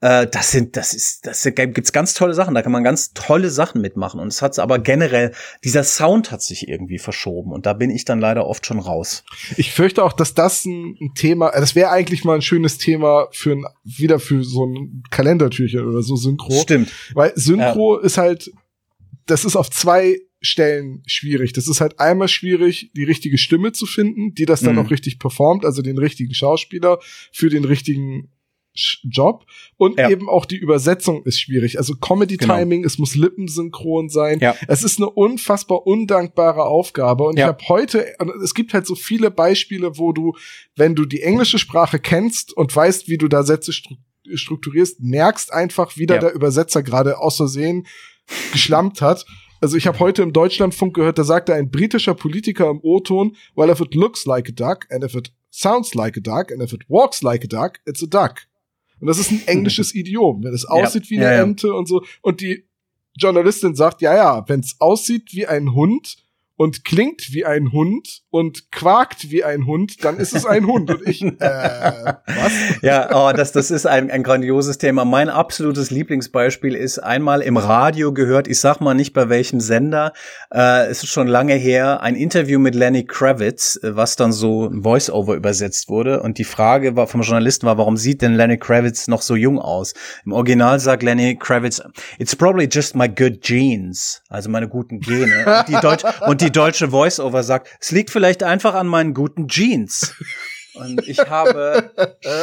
C: Äh, das sind, das ist, das gibt's ganz tolle Sachen. Da kann man ganz tolle Sachen mitmachen. Und es hat aber generell, dieser Sound hat sich irgendwie verschoben. Und da bin ich dann leider oft schon raus.
B: Ich fürchte auch, dass das ein, ein Thema, das wäre eigentlich mal ein schönes Thema für ein, wieder für so ein Kalendertürchen oder so Synchro.
C: Stimmt.
B: Weil Synchro ja. ist halt, das ist auf zwei Stellen schwierig. Das ist halt einmal schwierig, die richtige Stimme zu finden, die das dann mhm. auch richtig performt, also den richtigen Schauspieler für den richtigen Job und ja. eben auch die Übersetzung ist schwierig. Also Comedy genau. Timing, genau. es muss lippensynchron sein. Ja. Es ist eine unfassbar undankbare Aufgabe und ja. ich habe heute es gibt halt so viele Beispiele, wo du, wenn du die englische Sprache kennst und weißt, wie du da Sätze strukturierst, merkst einfach, wie da der Übersetzer gerade aus Versehen geschlampt hat also ich habe heute im Deutschlandfunk gehört, da sagte ein britischer Politiker im O-Ton, well if it looks like a duck and if it sounds like a duck and if it walks like a duck, it's a duck. Und das ist ein englisches (laughs) Idiom, wenn es aussieht ja. wie eine ja. Ente und so. Und die Journalistin sagt, ja, ja, wenn es aussieht wie ein Hund und klingt wie ein Hund und quakt wie ein Hund, dann ist es ein Hund. Und ich, (laughs) äh, was?
C: Ja, oh, das, das ist ein, ein grandioses Thema. Mein absolutes Lieblingsbeispiel ist einmal im Radio gehört, ich sag mal nicht bei welchem Sender, äh, es ist schon lange her, ein Interview mit Lenny Kravitz, äh, was dann so ein Voice-Over übersetzt wurde. Und die Frage war vom Journalisten war, warum sieht denn Lenny Kravitz noch so jung aus? Im Original sagt Lenny Kravitz, it's probably just my good genes, also meine guten Gene. Und die, Deutsch, und die deutsche Voice-Over sagt, es liegt vielleicht einfach an meinen guten Jeans. Und ich habe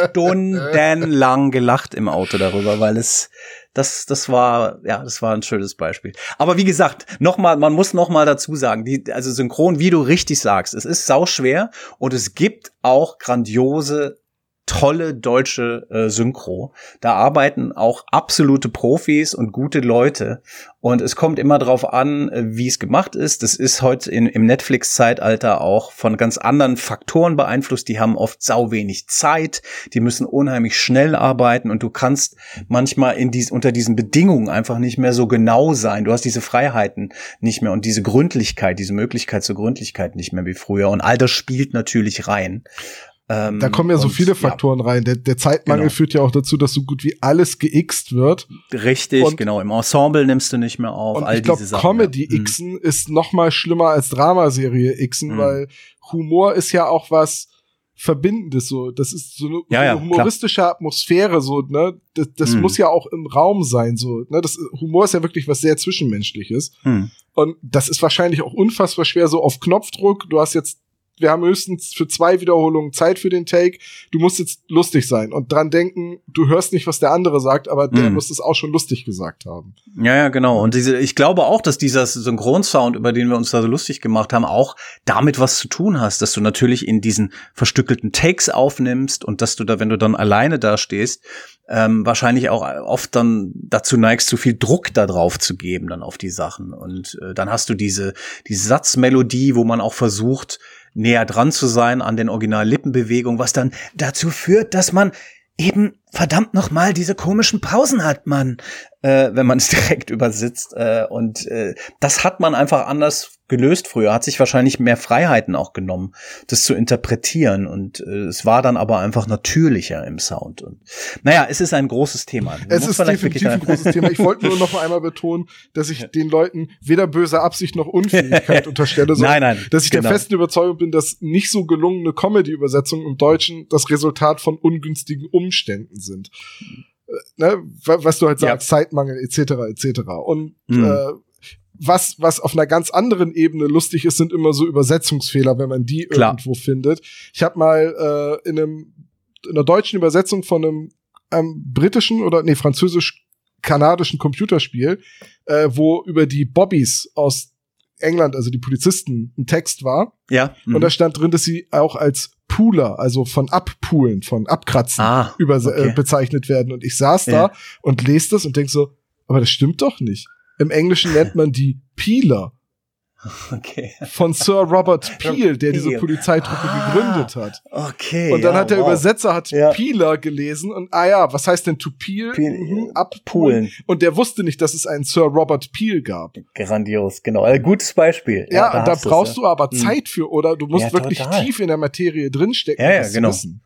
C: stundenlang gelacht im Auto darüber, weil es, das, das war, ja, das war ein schönes Beispiel. Aber wie gesagt, nochmal, man muss nochmal dazu sagen, die, also synchron, wie du richtig sagst, es ist sau schwer und es gibt auch grandiose tolle deutsche äh, Synchro. Da arbeiten auch absolute Profis und gute Leute. Und es kommt immer drauf an, äh, wie es gemacht ist. Das ist heute in, im Netflix-Zeitalter auch von ganz anderen Faktoren beeinflusst. Die haben oft sau wenig Zeit. Die müssen unheimlich schnell arbeiten und du kannst manchmal in dies, unter diesen Bedingungen einfach nicht mehr so genau sein. Du hast diese Freiheiten nicht mehr und diese Gründlichkeit, diese Möglichkeit zur Gründlichkeit nicht mehr wie früher. Und all das spielt natürlich rein.
B: Ähm, da kommen ja so viele Faktoren ja. rein. Der, der Zeitmangel genau. führt ja auch dazu, dass so gut wie alles geixt wird.
C: Richtig, und, genau. Im Ensemble nimmst du nicht mehr auf.
B: Und all ich glaube, Comedy ja. Xen mhm. ist noch mal schlimmer als Dramaserie Xen, mhm. weil Humor ist ja auch was Verbindendes so. Das ist so eine, ja, eine humoristische klar. Atmosphäre so. Ne, das, das mhm. muss ja auch im Raum sein so. Ne, das Humor ist ja wirklich was sehr zwischenmenschliches. Mhm. Und das ist wahrscheinlich auch unfassbar schwer so auf Knopfdruck. Du hast jetzt wir haben höchstens für zwei Wiederholungen Zeit für den Take. Du musst jetzt lustig sein und dran denken, du hörst nicht, was der andere sagt, aber der mm. muss es auch schon lustig gesagt haben.
C: Ja, ja, genau. Und diese, ich glaube auch, dass dieser Synchronsound, über den wir uns da so lustig gemacht haben, auch damit was zu tun hast, dass du natürlich in diesen verstückelten Takes aufnimmst und dass du da, wenn du dann alleine da stehst, ähm, wahrscheinlich auch oft dann dazu neigst, zu viel Druck da drauf zu geben dann auf die Sachen. Und äh, dann hast du diese, diese Satzmelodie, wo man auch versucht, näher dran zu sein an den Original-Lippenbewegungen, was dann dazu führt, dass man eben verdammt noch mal diese komischen Pausen hat man, äh, wenn man es (laughs) direkt übersetzt. Äh, und äh, das hat man einfach anders gelöst früher, hat sich wahrscheinlich mehr Freiheiten auch genommen, das zu interpretieren. Und äh, es war dann aber einfach natürlicher im Sound. Und naja, es ist ein großes Thema.
B: Du es ist definitiv ein großes Thema. Ich wollte nur noch einmal betonen, dass ich den Leuten weder böse Absicht noch Unfähigkeit (laughs) unterstelle, sondern
C: nein, nein,
B: dass ich genau. der festen Überzeugung bin, dass nicht so gelungene Comedy-Übersetzungen im Deutschen das Resultat von ungünstigen Umständen sind. Äh, ne, was du halt sagst, ja. Zeitmangel etc. etc. Und mhm. äh, was, was auf einer ganz anderen Ebene lustig ist, sind immer so Übersetzungsfehler, wenn man die Klar. irgendwo findet. Ich habe mal äh, in einem in einer deutschen Übersetzung von einem ähm, britischen oder nee französisch-kanadischen Computerspiel, äh, wo über die Bobbys aus England, also die Polizisten, ein Text war.
C: Ja.
B: Mhm. Und da stand drin, dass sie auch als Pooler, also von Abpoolen, von Abkratzen ah, äh, okay. äh, bezeichnet werden. Und ich saß ja. da und lese das und denk so, aber das stimmt doch nicht. Im Englischen nennt man die Peeler.
C: Okay.
B: Von Sir Robert Peel, der diese Polizeitruppe ah, gegründet hat.
C: Okay.
B: Und dann ja, hat der wow. Übersetzer hat ja. Peeler gelesen und ah ja, was heißt denn to peel?
C: peel mhm, abpulen.
B: Und der wusste nicht, dass es einen Sir Robert Peel gab.
C: Grandios, genau. Ein gutes Beispiel.
B: Ja, ja da, da brauchst du aber mhm. Zeit für, oder? Du musst wirklich total. tief in der Materie drinstecken,
C: ja, ja, genau. Wissen.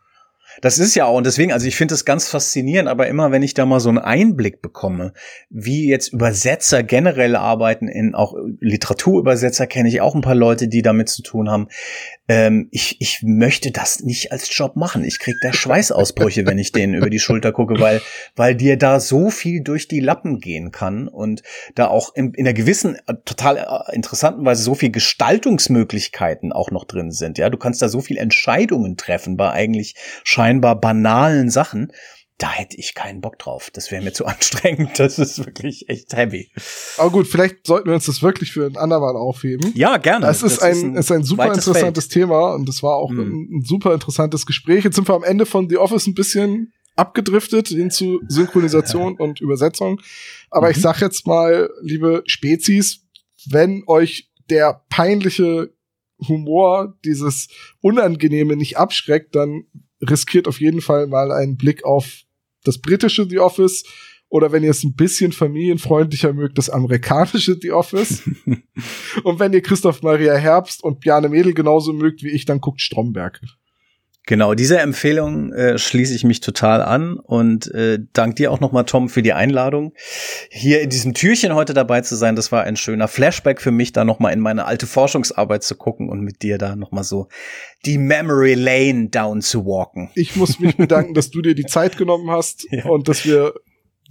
C: Das ist ja auch, und deswegen, also ich finde das ganz faszinierend, aber immer wenn ich da mal so einen Einblick bekomme, wie jetzt Übersetzer generell arbeiten, in auch Literaturübersetzer kenne ich auch ein paar Leute, die damit zu tun haben. Ähm, ich, ich möchte das nicht als Job machen. Ich krieg da Schweißausbrüche, wenn ich denen über die Schulter gucke, weil, weil dir da so viel durch die Lappen gehen kann und da auch in, in einer gewissen, äh, total äh, interessanten Weise so viel Gestaltungsmöglichkeiten auch noch drin sind. Ja, du kannst da so viel Entscheidungen treffen bei eigentlich scheinbar banalen Sachen. Da hätte ich keinen Bock drauf. Das wäre mir zu (laughs) anstrengend. Das ist wirklich echt heavy.
B: Aber gut, vielleicht sollten wir uns das wirklich für ein andermal aufheben.
C: Ja, gerne.
B: Das ist, das ein, ist ein, ist ein super interessantes Feld. Thema und das war auch hm. ein, ein super interessantes Gespräch. Jetzt sind wir am Ende von The Office ein bisschen abgedriftet hin zu Synchronisation (laughs) und Übersetzung. Aber mhm. ich sag jetzt mal, liebe Spezies, wenn euch der peinliche Humor, dieses Unangenehme nicht abschreckt, dann riskiert auf jeden Fall mal einen Blick auf das britische The Office oder wenn ihr es ein bisschen familienfreundlicher mögt, das amerikanische The Office. (laughs) und wenn ihr Christoph Maria Herbst und Bjarne Mädel genauso mögt wie ich, dann guckt Stromberg.
C: Genau, dieser Empfehlung äh, schließe ich mich total an und äh, dank dir auch nochmal, Tom, für die Einladung, hier in diesem Türchen heute dabei zu sein. Das war ein schöner Flashback für mich, da nochmal in meine alte Forschungsarbeit zu gucken und mit dir da nochmal so die Memory Lane down zu walken.
B: Ich muss mich bedanken, dass du dir die Zeit genommen hast (laughs) ja. und dass wir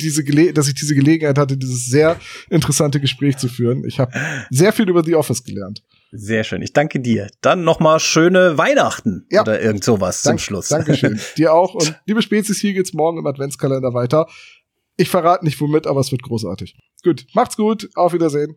B: diese Gele dass ich diese Gelegenheit hatte, dieses sehr interessante Gespräch zu führen. Ich habe sehr viel über The Office gelernt.
C: Sehr schön. Ich danke dir. Dann noch mal schöne Weihnachten ja. oder irgend sowas Dank, zum Schluss.
B: Dankeschön. (laughs) dir auch. Und liebe Spezies, hier geht's morgen im Adventskalender weiter. Ich verrate nicht womit, aber es wird großartig. Gut, macht's gut. Auf Wiedersehen.